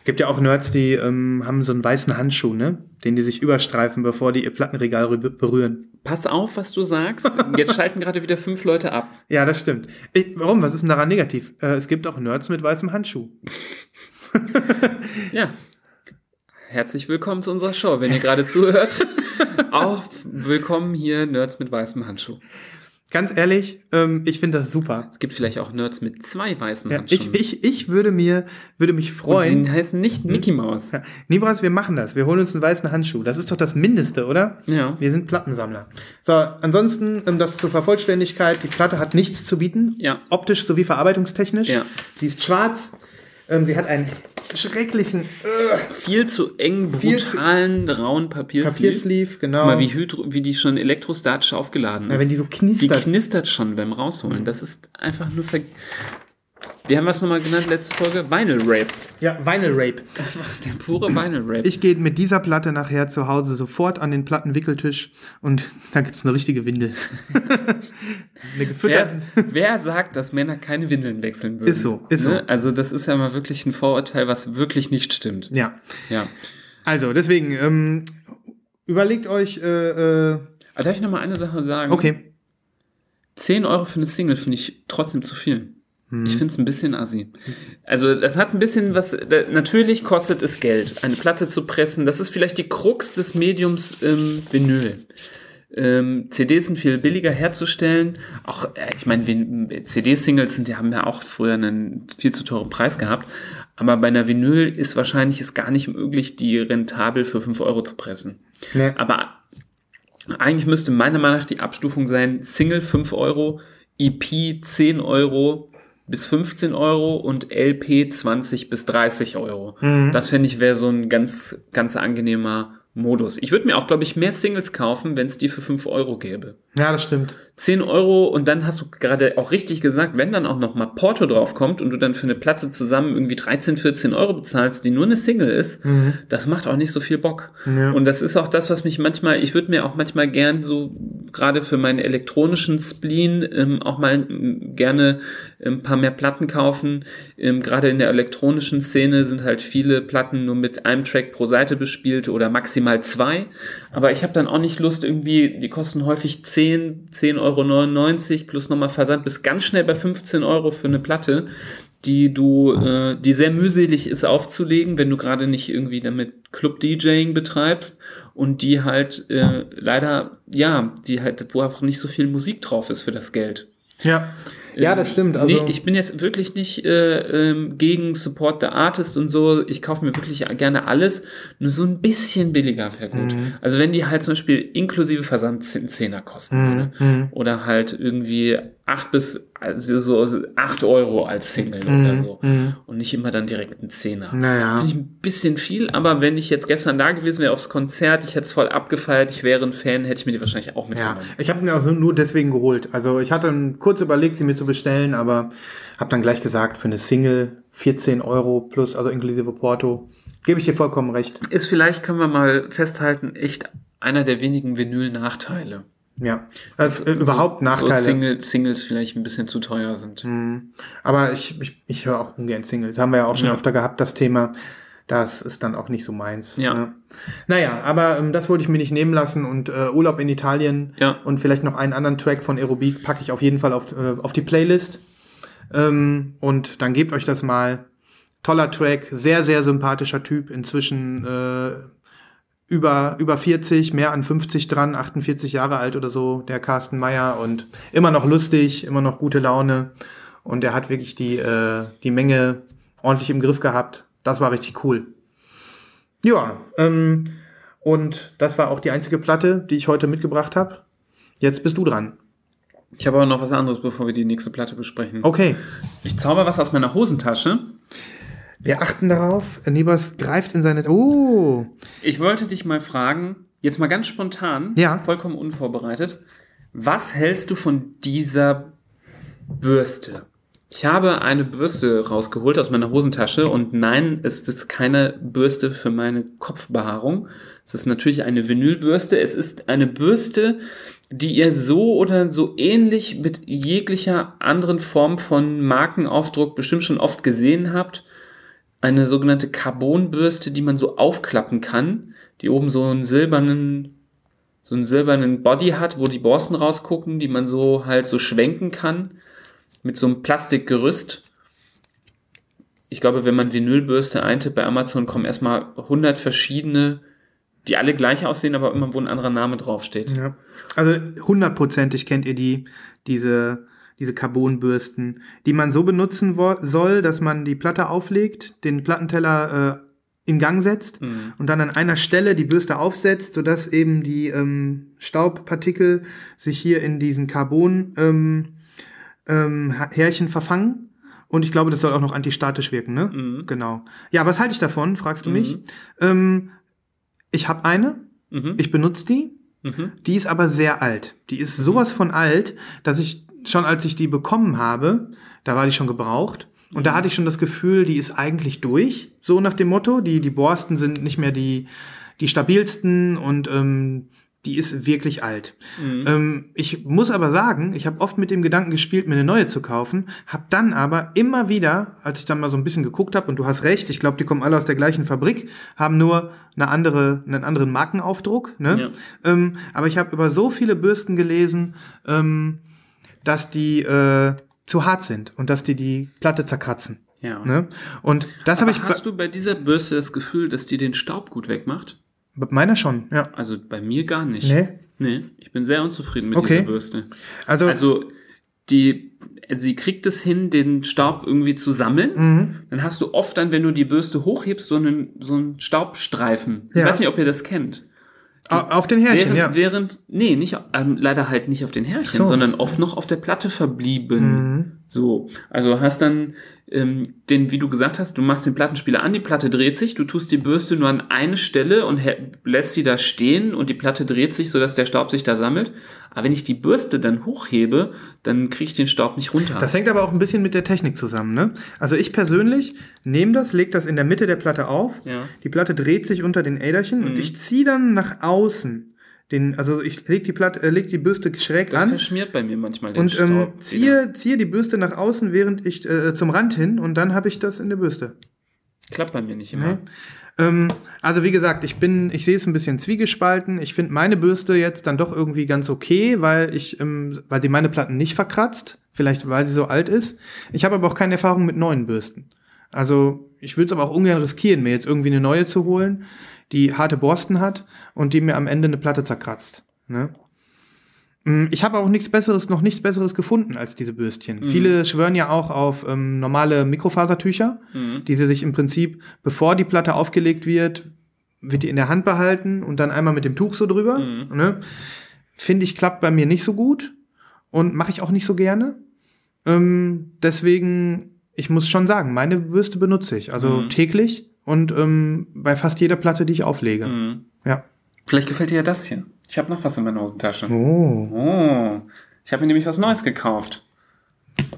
Gibt ja auch Nerds, die ähm, haben so einen weißen Handschuh, ne? Den die sich überstreifen, bevor die ihr Plattenregal rü- berühren. Pass auf, was du sagst. Jetzt schalten gerade wieder fünf Leute ab. Ja, das stimmt. Ich, warum? Was ist denn daran negativ? Äh, es gibt auch Nerds mit weißem Handschuh. Ja. Herzlich willkommen zu unserer Show. Wenn ihr gerade zuhört, auch willkommen hier Nerds mit weißem Handschuh. Ganz ehrlich, ähm, ich finde das super. Es gibt vielleicht auch Nerds mit zwei weißen Ja, Handschuhen. ich, ich, ich würde mir würde mich Und freuen. sie heißen nicht Mickey Mouse. Ja, Nibras, wir machen das. Wir holen uns einen weißen Handschuh. Das ist doch das Mindeste, oder? Ja. Wir sind Plattensammler. So, ansonsten, ähm, das zur Vervollständigkeit. Die Platte hat nichts zu bieten. Ja. Optisch sowie verarbeitungstechnisch. Ja. Sie ist schwarz. Ähm, sie hat einen schrecklichen äh, Viel zu eng, Viel zu- brutalen, rauen Papiersleeve. Papiersleeve, genau. Mal, wie, hydro, wie die schon elektrostatisch aufgeladen ist. Ja, wenn die so Die knistert. knistert schon beim Rausholen. Das ist einfach nur ver... Wie haben wir es nochmal genannt, letzte Folge? Vinyl Rape. ja, Vinyl Rape. Einfach der pure Vinyl Rape. Ich gehe mit dieser Platte nachher zu Hause sofort an den Plattenwickeltisch und da gibt's eine richtige Windel. eine Wer, gefütterte. wer sagt, dass Männer keine Windeln wechseln würden? Ist so, ist so. Also das ist ja mal wirklich ein Vorurteil, was wirklich nicht stimmt. Ja. Ja. Also, deswegen, ähm, überlegt euch, äh, äh, Also darf ich noch mal eine Sache sagen? okay. 10 Euro für eine Single finde ich trotzdem zu viel. Hm. Ich finde es ein bisschen assi. Also, das hat ein bisschen was. Natürlich kostet es Geld, eine Platte zu pressen. Das ist vielleicht die Krux des Mediums ähm, Vinyl. Ähm, CDs sind viel billiger herzustellen. Auch, äh, ich meine, CD-Singles sind, die haben ja auch früher einen viel zu teuren Preis gehabt. Aber bei einer Vinyl ist wahrscheinlich es gar nicht möglich, die rentabel für 5 Euro zu pressen. Nee. Aber eigentlich müsste meiner Meinung nach die Abstufung sein, Single 5 Euro, EP 10 Euro bis 15 Euro und LP 20 bis 30 Euro. Das fände ich wäre so ein ganz, ganz angenehmer Modus. Ich würde mir auch, glaube ich, mehr Singles kaufen, wenn es die für 5 Euro gäbe. Ja, das stimmt. 10 Euro und dann hast du gerade auch richtig gesagt, wenn dann auch noch mal Porto draufkommt und du dann für eine Platte zusammen irgendwie 13, 14 Euro bezahlst, die nur eine Single ist, das macht auch nicht so viel Bock. Ja. Und das ist auch das, was mich manchmal, ich würde mir auch manchmal gern so, gerade für meinen elektronischen Spleen, ähm, auch mal ähm, gerne ein paar mehr Platten kaufen. Ähm, gerade in der elektronischen Szene sind halt viele Platten nur mit einem Track pro Seite bespielt oder maximal zwei. Aber ich habe dann auch nicht Lust, irgendwie, die kosten häufig 10, 10,99 Euro plus nochmal Versand, bis ganz schnell bei 15 Euro für eine Platte, die du, äh, die sehr mühselig ist aufzulegen, wenn du gerade nicht irgendwie damit Club-DJing betreibst und die halt äh, leider, ja, die halt, wo auch nicht so viel Musik drauf ist für das Geld. Ja. Ja, das stimmt. Also, nee, ich bin jetzt wirklich nicht äh, ähm, gegen Support the Artist und so. Ich kaufe mir wirklich gerne alles. Nur so ein bisschen billiger wäre gut. Mhm. Also wenn die halt zum Beispiel inklusive Versand 10 Zehner kosten würde. Mhm. Oder halt irgendwie 8 bis also so 8 Euro als Single Mhm. oder so. Und nicht immer dann direkt ein Zehner. Naja. Finde ich ein bisschen viel, aber wenn ich jetzt gestern da gewesen wäre aufs Konzert, ich hätte es voll abgefeiert, ich wäre ein Fan, hätte ich mir die wahrscheinlich auch ja, mitgenommen. ich habe mir auch nur deswegen geholt. Also ich hatte kurz überlegt, sie mir zu bestellen, aber habe dann gleich gesagt, für eine Single 14 Euro plus, also inklusive Porto. Gebe ich dir vollkommen recht. Ist vielleicht, können wir mal festhalten, echt einer der wenigen Vinyl-Nachteile. Ja. Also, überhaupt so, Nachteile. So Single, Singles vielleicht ein bisschen zu teuer sind. Mhm. Aber ich, ich, ich höre auch ungern Singles. Haben wir ja auch schon Ja. öfter gehabt, das Thema. Das ist dann auch nicht so meins. Ja. Ne? Naja, aber ähm, das wollte ich mir nicht nehmen lassen und äh, Urlaub in Italien Ja. und vielleicht noch einen anderen Track von Aerobik packe ich auf jeden Fall auf, äh, auf die Playlist. Ähm, und dann gebt euch das mal. Toller Track, sehr, sehr sympathischer Typ, inzwischen äh, über, über 40, mehr an 50 dran, 48 Jahre alt oder so, der Carsten Meyer und immer noch lustig, immer noch gute Laune und er hat wirklich die, äh, die Menge ordentlich im Griff gehabt. Das war richtig cool. Ja, ähm, und das war auch die einzige Platte, die ich heute mitgebracht habe. Jetzt bist du dran. Ich habe aber noch was anderes, bevor wir die nächste Platte besprechen. Okay, Ich zauber was aus meiner Hosentasche. Wir achten darauf. Nibas greift in seine... Oh, Ich wollte dich mal fragen, jetzt mal ganz spontan, Ja. vollkommen unvorbereitet, was hältst du von dieser Bürste? Ich habe eine Bürste rausgeholt aus meiner Hosentasche und nein, es ist keine Bürste für meine Kopfbehaarung. Es ist natürlich eine Vinylbürste. Es ist eine Bürste, die ihr so oder so ähnlich mit jeglicher anderen Form von Markenaufdruck bestimmt schon oft gesehen habt. Eine sogenannte Carbonbürste, die man so aufklappen kann, die oben so einen silbernen so einen silbernen Body hat, wo die Borsten rausgucken, die man so halt so schwenken kann mit so einem Plastikgerüst. Ich glaube, wenn man Vinylbürste eintippt bei Amazon, kommen erstmal 100 verschiedene die alle gleich aussehen, aber immer wo ein anderer Name draufsteht. Ja. Also hundertprozentig kennt ihr die, diese, diese Carbonbürsten, die man so benutzen soll, dass man die Platte auflegt, den Plattenteller äh, in Gang setzt Mhm. und dann an einer Stelle die Bürste aufsetzt, sodass eben die ähm, Staubpartikel sich hier in diesen Carbon ähm, ähm, Härchen verfangen. Und ich glaube, das soll auch noch antistatisch wirken, ne? Mhm. Genau. Ja, was halte ich davon, fragst du Mhm. mich? Ähm, ich habe eine, Mhm. ich benutze die. Mhm. Die ist aber sehr alt. Die ist sowas von alt, dass ich schon als ich die bekommen habe, da war die schon gebraucht. Und da hatte ich schon das Gefühl, die ist eigentlich durch. So nach dem Motto. Die, die Borsten sind nicht mehr die, die stabilsten und ähm, die ist wirklich alt. Mhm. Ähm, ich muss aber sagen, ich habe oft mit dem Gedanken gespielt, mir eine neue zu kaufen, habe dann aber immer wieder, als ich dann mal so ein bisschen geguckt habe, und du hast recht, ich glaube, die kommen alle aus der gleichen Fabrik, haben nur eine andere, einen anderen Markenaufdruck. Ne? Ähm, aber ich habe über so viele Bürsten gelesen, ähm, dass die äh, zu hart sind und dass die die Platte zerkratzen. Ja. Ne? Und das habe ich hast du bei dieser Bürste das Gefühl, dass die den Staub gut wegmacht? bei meiner schon, ja. Also bei mir gar nicht. Nee. Nee, ich bin sehr unzufrieden mit Okay. dieser Bürste. Also, Also die, sie kriegt es hin, den Staub irgendwie zu sammeln. mhm. Dann hast du oft dann, wenn du die Bürste hochhebst, so einen, so einen Staubstreifen. Ich Ja. weiß nicht, ob ihr das kennt. Au- auf den Härchen, während, ja. während, nee, nicht, ähm, leider halt nicht auf den Härchen, So. sondern oft noch auf der Platte verblieben. Mhm. So, also hast dann ähm, den, wie du gesagt hast, du machst den Plattenspieler an, die Platte dreht sich, du tust die Bürste nur an eine Stelle und lässt sie da stehen und die Platte dreht sich, sodass der Staub sich da sammelt. Aber wenn ich die Bürste dann hochhebe, dann kriege ich den Staub nicht runter. Das hängt aber auch ein bisschen mit der Technik zusammen. Ne? Also ich persönlich nehme das, lege das in der Mitte der Platte auf. Ja. Die Platte dreht sich unter den Äderchen und Mhm. ich ziehe dann nach außen. Den, also ich lege die, Platte, äh, leg die Bürste schräg das an verschmiert bei mir manchmal den und Staub. ähm, ziehe, ziehe die Bürste nach außen, während ich äh, zum Rand hin und dann habe ich das in der Bürste. Klappt bei mir nicht immer. Ne? Ähm, also wie gesagt, ich bin, ich sehe es ein bisschen zwiegespalten. Ich finde meine Bürste jetzt dann doch irgendwie ganz okay, weil ich, ähm, weil sie meine Platten nicht verkratzt. Vielleicht weil sie so alt ist. Ich habe aber auch keine Erfahrung mit neuen Bürsten. Also ich würde es aber auch ungern riskieren, mir jetzt irgendwie eine neue zu holen, die harte Borsten hat und die mir am Ende eine Platte zerkratzt. Ne? Mm, Ich habe auch nichts Besseres, noch nichts Besseres gefunden als diese Bürstchen. Viele schwören ja auch auf ähm, normale Mikrofasertücher, Mhm. die sie sich im Prinzip, bevor die Platte aufgelegt wird, wird die in der Hand behalten und dann einmal mit dem Tuch so drüber. Mhm. Ne? Finde ich, klappt bei mir nicht so gut und mache ich auch nicht so gerne. Ähm, deswegen, ich muss schon sagen, meine Bürste benutze ich, also Mhm. täglich und ähm, bei fast jeder Platte, die ich auflege. Mhm. Ja. Vielleicht gefällt dir ja das hier. Ich habe noch was in meiner Hosentasche. Oh. Oh, ich habe mir nämlich was Neues gekauft.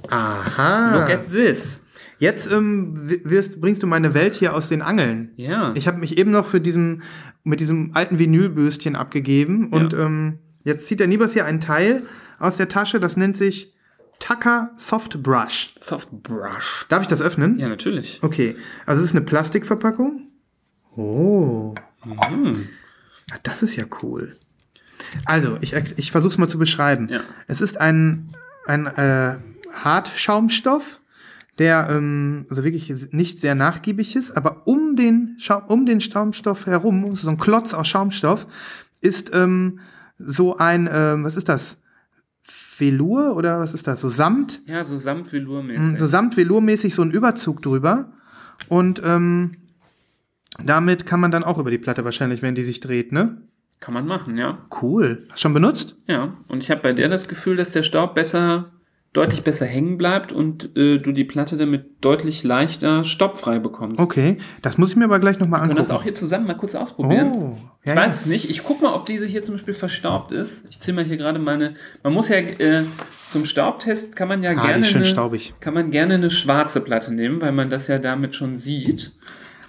Aha. Look at this. Jetzt ähm, wirst, bringst du meine Welt hier aus den Angeln. Ja. Ich habe mich eben noch für diesen, mit diesem alten Vinylbürstchen abgegeben und ähm, jetzt zieht der Nibas hier ein Teil aus der Tasche, das nennt sich Tucker Soft Brush. Soft Brush. Darf ich das öffnen? Ja, natürlich. Okay, also es ist eine Plastikverpackung. Oh, Mhm. ah, das ist ja cool. Also, ich, ich versuche es mal zu beschreiben. Ja. Es ist ein, ein äh, Hartschaumstoff, der ähm, also wirklich nicht sehr nachgiebig ist, aber um den, Schaum, um den Schaumstoff herum, so ein Klotz aus Schaumstoff, ist ähm, so ein, ähm, was ist das? Velour oder was ist das? So Samt, Ja, so Samtvelour-mäßig. so Samt-Velour-mäßig so ein Überzug drüber. Und ähm, damit kann man dann auch über die Platte wahrscheinlich, wenn die sich dreht, ne? Kann man machen, ja. Cool. Hast du schon benutzt? Ja. Und ich habe bei der das Gefühl, dass der Staub besser, deutlich besser hängen bleibt und äh, du die Platte damit deutlich leichter staubfrei bekommst. Okay, das muss ich mir aber gleich nochmal Wir können angucken. das auch hier zusammen mal kurz ausprobieren. oh, ja, Ich weiß es nicht. Ich guck mal, ob diese hier zum Beispiel verstaubt ist. Ich ziehe mal hier gerade meine. Man muss ja äh, zum Staubtest kann man ja Ah, gerne eine, staubig. kann man gerne eine schwarze Platte nehmen, weil man das ja damit schon sieht.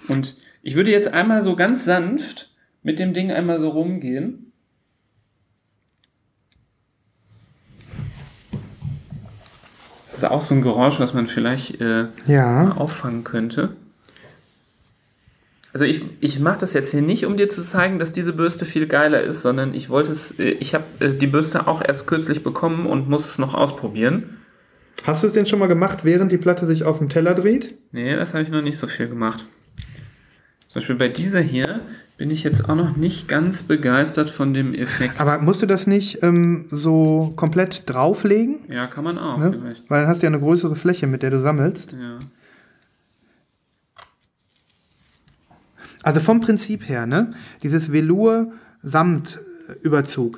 Und ich würde jetzt einmal so ganz sanft mit dem Ding einmal so rumgehen. Das ist auch so ein Geräusch, was man vielleicht äh, Ja. auffangen könnte. Also ich, ich mache das jetzt hier nicht, um dir zu zeigen, dass diese Bürste viel geiler ist, sondern ich wollte es, äh, ich habe äh, die Bürste auch erst kürzlich bekommen und muss es noch ausprobieren. Hast du es denn schon mal gemacht, während die Platte sich auf dem Teller dreht? Nee, das habe ich noch nicht so viel gemacht. Zum Beispiel bei dieser hier bin ich jetzt auch noch nicht ganz begeistert von dem Effekt. Aber musst du das nicht ähm, so komplett drauflegen? ja, kann man auch Ne? vielleicht. Weil dann hast du ja eine größere Fläche, mit der du sammelst. Ja. Also vom Prinzip her, ne? Dieses Velour-Samt-Überzug.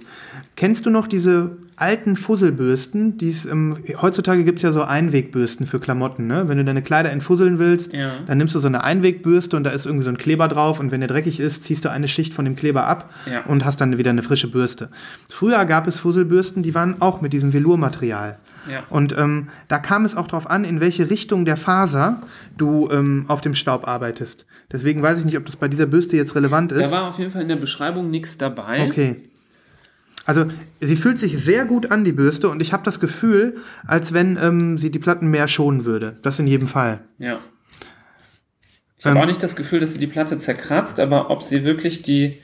Kennst du noch diese alten Fusselbürsten? Die's, ähm, heutzutage gibt es ja so Einwegbürsten für Klamotten, ne? Wenn du deine Kleider entfusseln willst, Ja. dann nimmst du so eine Einwegbürste und da ist irgendwie so ein Kleber drauf und wenn der dreckig ist, ziehst du eine Schicht von dem Kleber ab Ja. und hast dann wieder eine frische Bürste. Früher gab es Fusselbürsten, die waren auch mit diesem Velourmaterial. Ja. Und ähm, da kam es auch darauf an, in welche Richtung der Faser du ähm, auf dem Staub arbeitest. Deswegen weiß ich nicht, ob das bei dieser Bürste jetzt relevant Da ist. war auf jeden Fall in der Beschreibung nichts dabei. Okay. Also sie fühlt sich sehr gut an, die Bürste, und ich habe das Gefühl, als wenn ähm, sie die Platten mehr schonen würde. Das in jedem Fall. Ja. Ich habe Ähm. auch nicht das Gefühl, dass sie die Platte zerkratzt, aber ob sie wirklich die,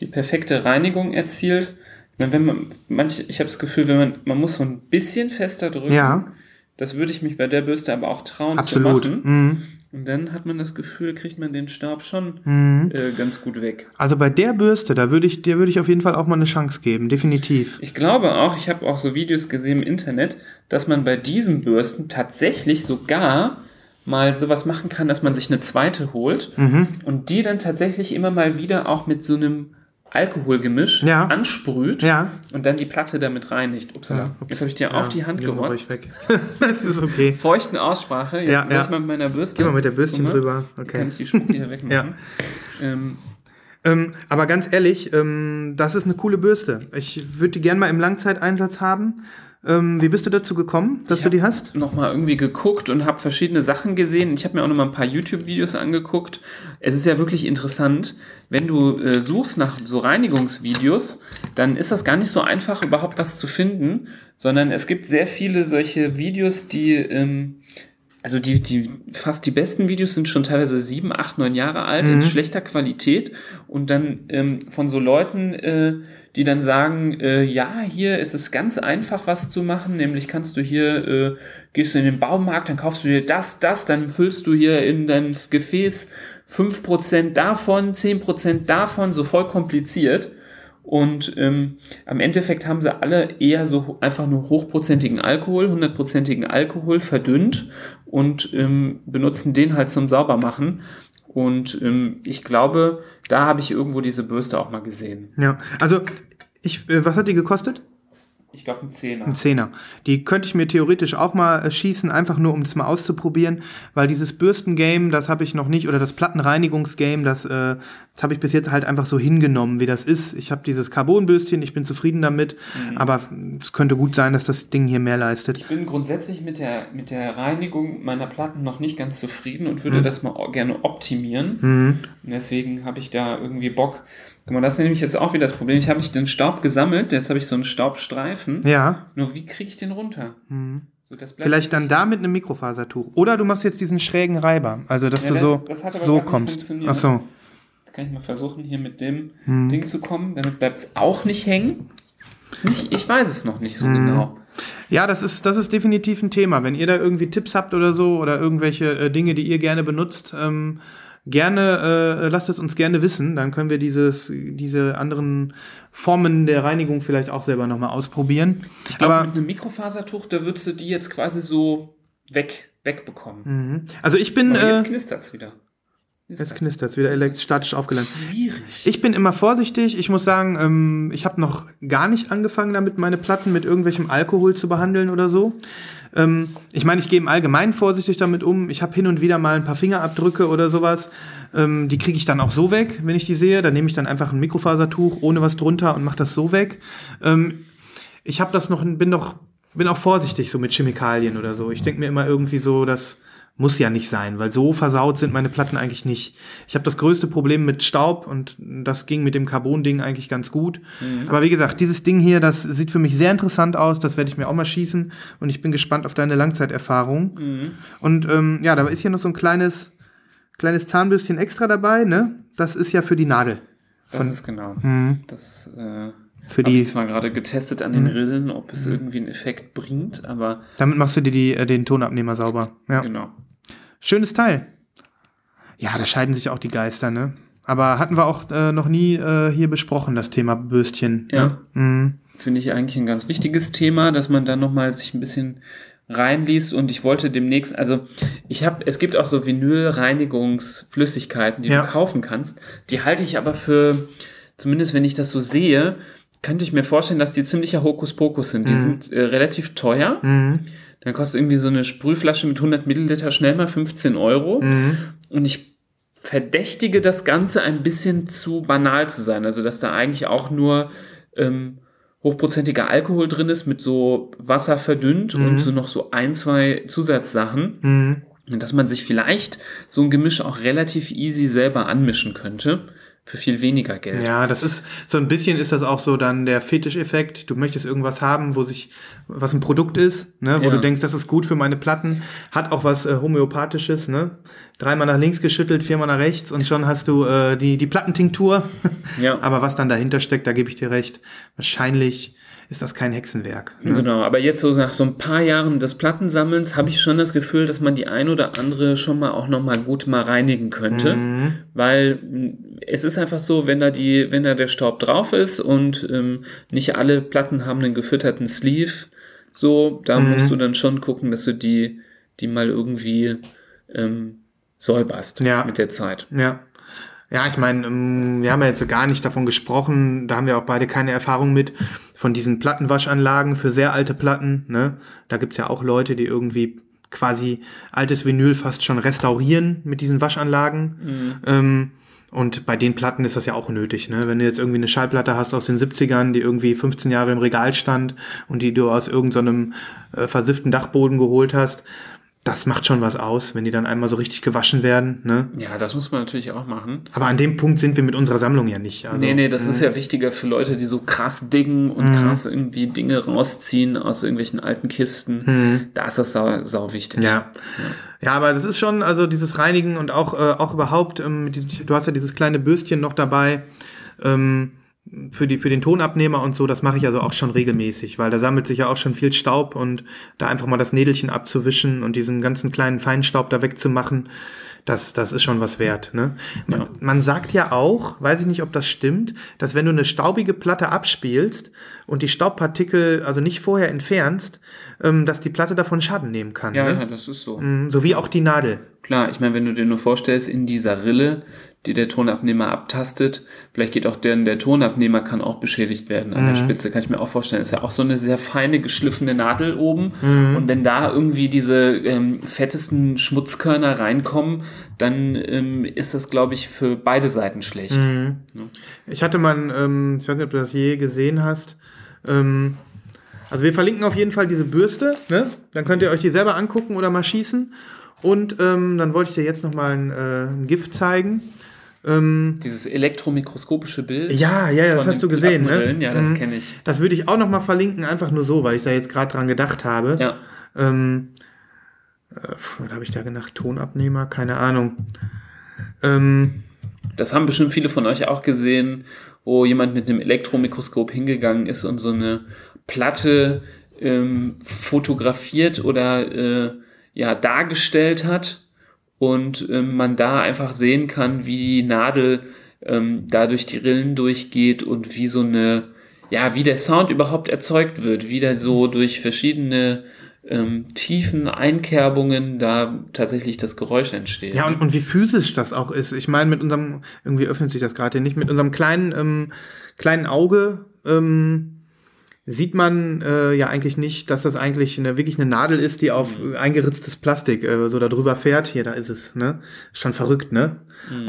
die perfekte Reinigung erzielt. Wenn man, manche, ich habe das Gefühl, wenn man, man muss so ein bisschen fester drücken. Ja. Das würde ich mich bei der Bürste aber auch trauen Absolut. zu machen. Mhm. Und dann hat man das Gefühl, kriegt man den Staub schon Mhm. äh, ganz gut weg. Also bei der Bürste, da würde ich, der würde ich auf jeden Fall auch mal eine Chance geben, definitiv. Ich glaube auch, ich habe auch so Videos gesehen im Internet, dass man bei diesen Bürsten tatsächlich sogar mal sowas machen kann, dass man sich eine zweite holt Mhm. und die dann tatsächlich immer mal wieder auch mit so einem Alkoholgemisch Ja. ansprüht Ja. und dann die Platte damit reinigt. Upsala. Ja. Jetzt habe ich dir auf die Hand gerotzt. das ist okay. Feuchten Aussprache. Jetzt Ja, ja. ich mal mit meiner Bürste. Geh mal mit der Bürstchen mal, drüber. Okay. Kann ich die Spucke hier wegmachen. Ähm, Ähm, aber ganz ehrlich, ähm, das ist eine coole Bürste. Ich würde die gerne mal im Langzeiteinsatz haben. Ähm, wie bist du dazu gekommen, dass Ich du die hast? nochmal irgendwie geguckt und habe verschiedene Sachen gesehen. Ich habe mir auch noch mal ein paar YouTube-Videos angeguckt. Es ist ja wirklich interessant, wenn du äh, suchst nach so Reinigungsvideos, dann ist das gar nicht so einfach, überhaupt was zu finden, sondern es gibt sehr viele solche Videos, die, ähm, also die, die, fast die besten Videos sind schon teilweise sieben, acht, neun Jahre alt, in schlechter Qualität und dann ähm, von so Leuten, äh, die dann sagen, äh, ja, hier ist es ganz einfach, was zu machen, nämlich kannst du hier, äh, gehst du in den Baumarkt, dann kaufst du dir das, das, dann füllst du hier in dein Gefäß 5% davon, 10% davon, so voll kompliziert. Und ähm, am Endeffekt haben sie alle eher so einfach nur hochprozentigen Alkohol, hundertprozentigen Alkohol verdünnt und ähm, benutzen den halt zum Saubermachen. Und ähm, ich glaube, da habe ich irgendwo diese Bürste auch mal gesehen. Ja, also ich, äh, was hat die gekostet? Ich glaube, ein Zehner. Ein Zehner. Die könnte ich mir theoretisch auch mal äh, schießen, einfach nur um das mal auszuprobieren, weil dieses Bürstengame, das habe ich noch nicht, oder das Plattenreinigungsgame, das, äh, das habe ich bis jetzt halt einfach so hingenommen, wie das ist. Ich habe dieses Carbonbürstchen, ich bin zufrieden damit, aber es könnte gut sein, dass das Ding hier mehr leistet. Ich bin grundsätzlich mit der, mit der Reinigung meiner Platten noch nicht ganz zufrieden und würde das mal gerne optimieren. Mhm. Und deswegen habe ich da irgendwie Bock. Guck mal, das ist nämlich jetzt auch wieder das Problem. Ich habe ich den Staub gesammelt, jetzt habe ich so einen Staubstreifen. Ja, Nur wie kriege ich den runter? So, das bleibt vielleicht dann da mit einem Mikrofasertuch. Oder du machst jetzt diesen schrägen Reiber, also dass Ja, du so, das hat aber so kommst. Ach so. Jetzt kann ich mal versuchen, hier mit dem Hm. Ding zu kommen. Damit bleibt es auch nicht hängen. Nicht, ich weiß es noch nicht so Hm. genau. Ja, das ist, das ist definitiv ein Thema. Wenn ihr da irgendwie Tipps habt oder so oder irgendwelche äh, Dinge, die ihr gerne benutzt, ähm, gerne, äh, lasst es uns gerne wissen. Dann können wir dieses, diese anderen Formen der Reinigung vielleicht auch selber nochmal ausprobieren. Ich glaube, Aber mit einem Mikrofasertuch, da würdest du die jetzt quasi so weg, wegbekommen. mhm. also ich bin, Aber äh, jetzt knistert es knistert es wieder statisch aufgeladen. Schwierig. Ich bin immer vorsichtig. Ich muss sagen, ähm, ich habe noch gar nicht angefangen damit, meine Platten mit irgendwelchem Alkohol zu behandeln oder so. Ähm, ich meine, ich gehe im Allgemeinen vorsichtig damit um. Ich habe hin und wieder mal ein paar Fingerabdrücke oder sowas. Ähm, die kriege ich dann auch so weg, wenn ich die sehe. Dann nehme ich dann einfach ein Mikrofasertuch ohne was drunter und mache das so weg. Ähm, ich habe das noch, bin noch, bin auch vorsichtig so mit Chemikalien oder so. Ich denke mir immer irgendwie so, das muss ja nicht sein, weil so versaut sind meine Platten eigentlich nicht. Ich habe das größte Problem mit Staub und das ging mit dem Carbon-Ding eigentlich ganz gut. Aber wie gesagt, dieses Ding hier, das sieht für mich sehr interessant aus. Das werde ich mir auch mal schießen und ich bin gespannt auf deine Langzeiterfahrung. Und ähm, ja, da ist hier noch so ein kleines, kleines Zahnbürstchen extra dabei, ne? Das ist ja für die Nadel. Das ist genau. Mhm. Das äh, Für habe die, ich zwar gerade getestet an den Rillen, ob es irgendwie einen Effekt bringt, aber damit machst du dir die, äh, den Tonabnehmer sauber. Ja. genau. Schönes Teil. Ja, da scheiden sich auch die Geister, ne? Aber hatten wir auch äh, noch nie äh, hier besprochen, das Thema Bürstchen. Ja. Ne? Mhm. Finde ich eigentlich ein ganz wichtiges Thema, dass man dann nochmal sich ein bisschen reinliest und ich wollte demnächst, also ich habe, es gibt auch so Vinylreinigungsflüssigkeiten, die Ja. du kaufen kannst. Die halte ich aber für, zumindest wenn ich das so sehe, könnte ich mir vorstellen, dass die ziemlicher Hokuspokus sind. Die sind äh, relativ teuer. Mhm. Dann kostet irgendwie so eine Sprühflasche mit 100 Milliliter schnell mal 15 Euro. Mhm. Und ich verdächtige das Ganze ein bisschen zu banal zu sein. Also, dass da eigentlich auch nur ähm, hochprozentiger Alkohol drin ist, mit so Wasser verdünnt und so noch so ein, zwei Zusatzsachen. Mhm. Und dass man sich vielleicht so ein Gemisch auch relativ easy selber anmischen könnte. Für viel weniger Geld. Ja, das ist so ein bisschen ist das auch so dann der Fetischeffekt. Du möchtest irgendwas haben, wo sich was ein Produkt ist, ne, wo Ja. du denkst, das ist gut für meine Platten, hat auch was äh, homöopathisches, ne? Dreimal nach links geschüttelt, viermal nach rechts und schon hast du äh, die die Plattentinktur. Ja. Aber was dann dahinter steckt, da gebe ich dir recht. Wahrscheinlich ist das kein Hexenwerk. Ne? Genau, aber jetzt so nach so ein paar Jahren des Plattensammelns habe ich schon das Gefühl, dass man die ein oder andere schon mal auch noch mal gut mal reinigen könnte, Mhm. weil mh, es ist einfach so, wenn da die, wenn da der Staub drauf ist und ähm, nicht alle Platten haben einen gefütterten Sleeve, so, da Mhm. musst du dann schon gucken, dass du die, die mal irgendwie ähm, säuberst Ja. mit der Zeit. Ja. Ja, ich meine, ähm, wir haben ja jetzt gar nicht davon gesprochen, da haben wir auch beide keine Erfahrung mit, von diesen Plattenwaschanlagen für sehr alte Platten. Ne? Da gibt's ja auch Leute, die irgendwie quasi altes Vinyl fast schon restaurieren mit diesen Waschanlagen. Ähm, und bei den Platten ist das ja auch nötig. Ne? Wenn du jetzt irgendwie eine Schallplatte hast aus den 70ern, die irgendwie 15 Jahre im Regal stand und die du aus irgendeinem äh, versifften Dachboden geholt hast, das macht schon was aus, wenn die dann einmal so richtig gewaschen werden. Ne? Ja, das muss man natürlich auch machen. Aber an dem Punkt sind wir mit unserer Sammlung ja nicht. Also, nee, nee, das ist ja wichtiger für Leute, die so krass diggen und Mhm. krass irgendwie Dinge rausziehen aus irgendwelchen alten Kisten. Da ist das sau, sau wichtig. Mhm. Ja. ja, aber das ist schon, also dieses Reinigen und auch, äh, auch überhaupt, ähm, du hast ja dieses kleine Bürstchen noch dabei, ähm, für, die, für den Tonabnehmer und so, das mache ich also auch schon regelmäßig, weil da sammelt sich ja auch schon viel Staub und da einfach mal das Nädelchen abzuwischen und diesen ganzen kleinen Feinstaub da wegzumachen, das, das ist schon was wert. Ne? Man, Ja. man sagt ja auch, weiß ich nicht, ob das stimmt, dass wenn du eine staubige Platte abspielst und die Staubpartikel also nicht vorher entfernst, ähm, dass die Platte davon Schaden nehmen kann. Ja, ne? ja, das ist so. Mm, So wie auch die Nadel. Klar, ich meine, wenn du dir nur vorstellst, in dieser Rille, die der Tonabnehmer abtastet, vielleicht geht auch der, der Tonabnehmer kann auch beschädigt werden an Mhm. der Spitze, kann ich mir auch vorstellen. Ist ja auch so eine sehr feine, geschliffene Nadel oben. Mhm. Und wenn da irgendwie diese ähm, fettesten Schmutzkörner reinkommen, dann ähm, ist das, glaube ich, für beide Seiten schlecht. Mhm. Ich hatte mal, ähm, ich weiß nicht, ob du das je gesehen hast. Ähm, also wir verlinken auf jeden Fall diese Bürste. Ne? Dann könnt ihr euch die selber angucken oder mal schießen. Und ähm, dann wollte ich dir jetzt noch mal ein, äh, ein Gift zeigen. Ähm, Dieses elektromikroskopische Bild. ja, ja, ja, das hast du gesehen, ne? Ja, das Mhm. kenne ich. Das würde ich auch noch mal verlinken, einfach nur so, weil ich da jetzt gerade dran gedacht habe. Ja. Ähm, äh, was habe ich da gedacht? Tonabnehmer? Keine Ahnung. Ähm, Das haben bestimmt viele von euch auch gesehen, wo jemand mit einem Elektromikroskop hingegangen ist und so eine Platte ähm, fotografiert oder äh, ja dargestellt hat und ähm, man da einfach sehen kann, wie die Nadel ähm, da durch die Rillen durchgeht und wie so eine ja wie der Sound überhaupt erzeugt wird, wie der so durch verschiedene ähm, tiefen Einkerbungen da tatsächlich das Geräusch entsteht. Ja, und, und wie physisch das auch ist. Ich meine, mit unserem, irgendwie öffnet sich das gerade hier nicht, mit unserem kleinen, ähm, kleinen Auge ähm, sieht man äh, ja eigentlich nicht, dass das eigentlich eine, wirklich eine Nadel ist, die auf äh, eingeritztes Plastik äh, so darüber fährt. Hier, da ist es, ne? Ist schon verrückt, ne?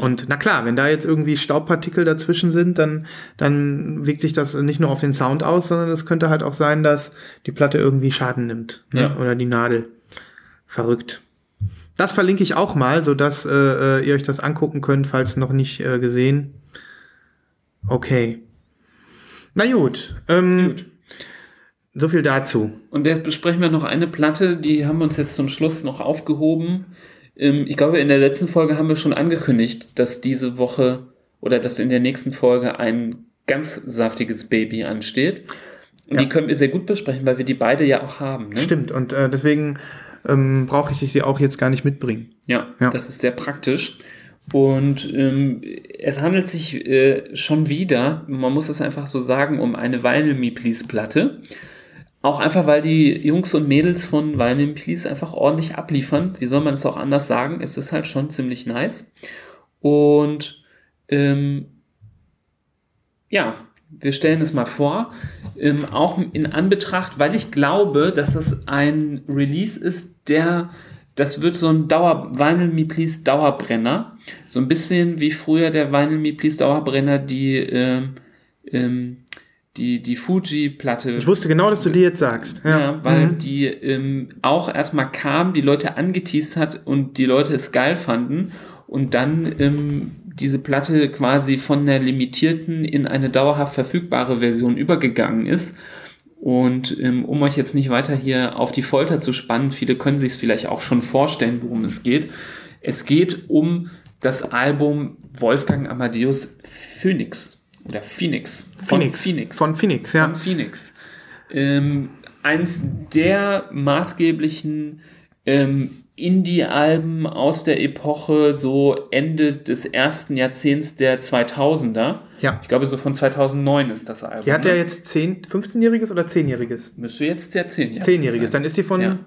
Und na klar, wenn da jetzt irgendwie Staubpartikel dazwischen sind, dann, dann wirkt sich das nicht nur auf den Sound aus, sondern es könnte halt auch sein, dass die Platte irgendwie Schaden nimmt. Ne? Ja. Oder die Nadel. Verrückt. Das verlinke ich auch mal, sodass äh, äh, ihr euch das angucken könnt, falls noch nicht äh, gesehen. Okay. Na gut. Ähm, Gut. So viel dazu. Und jetzt besprechen wir noch eine Platte, die haben wir uns jetzt zum Schluss noch aufgehoben. Ähm, Ich glaube, in der letzten Folge haben wir schon angekündigt, dass diese Woche oder dass in der nächsten Folge ein ganz saftiges Baby ansteht. Und Ja. die können wir sehr gut besprechen, weil wir die beide ja auch haben. Ne? Stimmt. Und äh, deswegen ähm, brauche ich sie auch jetzt gar nicht mitbringen. Ja, Ja. das ist sehr praktisch. Und ähm, es handelt sich äh, schon wieder, man muss es einfach so sagen, um eine Vinyl Me Please Platte. Auch einfach, weil die Jungs und Mädels von Vinyl Please einfach ordentlich abliefern. Wie soll man es auch anders sagen? Es ist halt schon ziemlich nice. Und ähm, ja, wir stellen es mal vor, ähm, auch in Anbetracht, weil ich glaube, dass das ein Release ist, der, das wird so ein Dauer, Vinyl Me Please Dauerbrenner. So ein bisschen wie früher der Vinyl Me Please Dauerbrenner, die, ähm, ähm, die, die Fuji-Platte. Ich wusste genau, dass du die jetzt sagst. Ja, Ja, weil Mhm. die ähm, auch erstmal kam, die Leute angeteased hat und die Leute es geil fanden und dann ähm, diese Platte quasi von der limitierten in eine dauerhaft verfügbare Version übergegangen ist. Und ähm, um euch jetzt nicht weiter hier auf die Folter zu spannen, viele können sich es vielleicht auch schon vorstellen, worum es geht. Es geht um das Album Wolfgang Amadeus Phoenix oder Phoenix von Phoenix. Phoenix Von Phoenix, ja. von Phoenix. Ähm, eins der maßgeblichen ähm, Indie-Alben aus der Epoche, so Ende des ersten Jahrzehnts der 2000er. Ja. Ich glaube, so von 2009 ist das Album. Die hat ne? ja jetzt 10, 15-jähriges oder 10-jähriges? Müsste jetzt der 10 Jahre 10-jähriges, dann ist die von, Ja.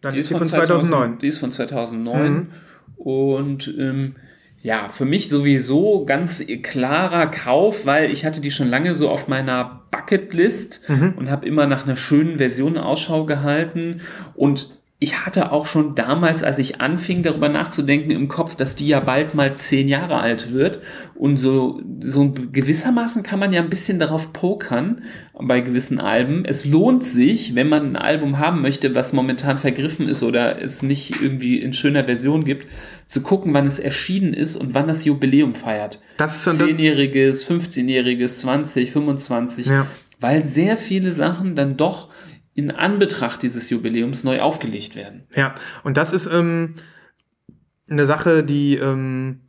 dann ist die von 2009. Die ist von 2009. Mhm. Und ähm, ja, für mich sowieso ganz klarer Kauf, weil ich hatte die schon lange so auf meiner Bucketlist Mhm. und habe immer nach einer schönen Version Ausschau gehalten. Und ich hatte auch schon damals, als ich anfing, darüber nachzudenken, im Kopf, dass die ja bald mal zehn Jahre alt wird. Und so, so gewissermaßen kann man ja ein bisschen darauf pokern bei gewissen Alben. Es lohnt sich, wenn man ein Album haben möchte, was momentan vergriffen ist oder es nicht irgendwie in schöner Version gibt, zu gucken, wann es erschienen ist und wann das Jubiläum feiert. Das ist Zehnjähriges, 15-jähriges, 20, 25, Ja. weil sehr viele Sachen dann doch in Anbetracht dieses Jubiläums neu aufgelegt werden. ja. Und das ist ähm, eine Sache, die, ähm,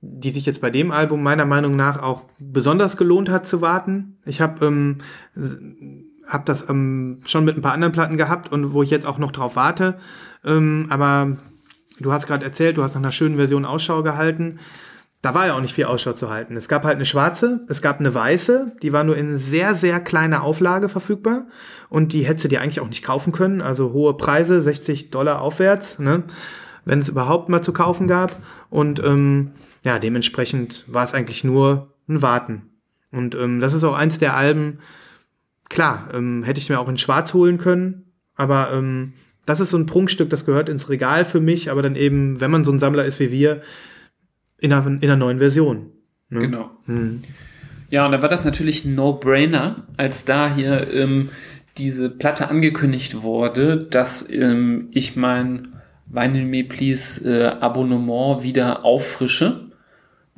die sich jetzt bei dem Album meiner Meinung nach auch besonders gelohnt hat zu warten. Ich habe ähm, hab das ähm, schon mit ein paar anderen Platten gehabt und wo ich jetzt auch noch drauf warte. Ähm, aber du hast gerade erzählt, du hast nach einer schönen Version Ausschau gehalten. Da war ja auch nicht viel Ausschau zu halten. Es gab halt eine schwarze, es gab eine weiße, die war nur in sehr, sehr kleiner Auflage verfügbar und die hättest du dir eigentlich auch nicht kaufen können. Also hohe Preise, 60 Dollar aufwärts, ne? wenn es überhaupt mal zu kaufen gab. Und ähm, ja, dementsprechend war es eigentlich nur ein Warten. Und ähm, das ist auch eins der Alben, klar, ähm, hätte ich mir auch in Schwarz holen können, aber ähm, das ist so ein Prunkstück, das gehört ins Regal für mich, aber dann eben, wenn man so ein Sammler ist wie wir, in einer, in einer neuen Version. Ne? Genau. Hm. Ja, und da war das natürlich ein No-Brainer, als da hier ähm, diese Platte angekündigt wurde, dass ähm, ich mein Vinyl Me Please äh, Abonnement wieder auffrische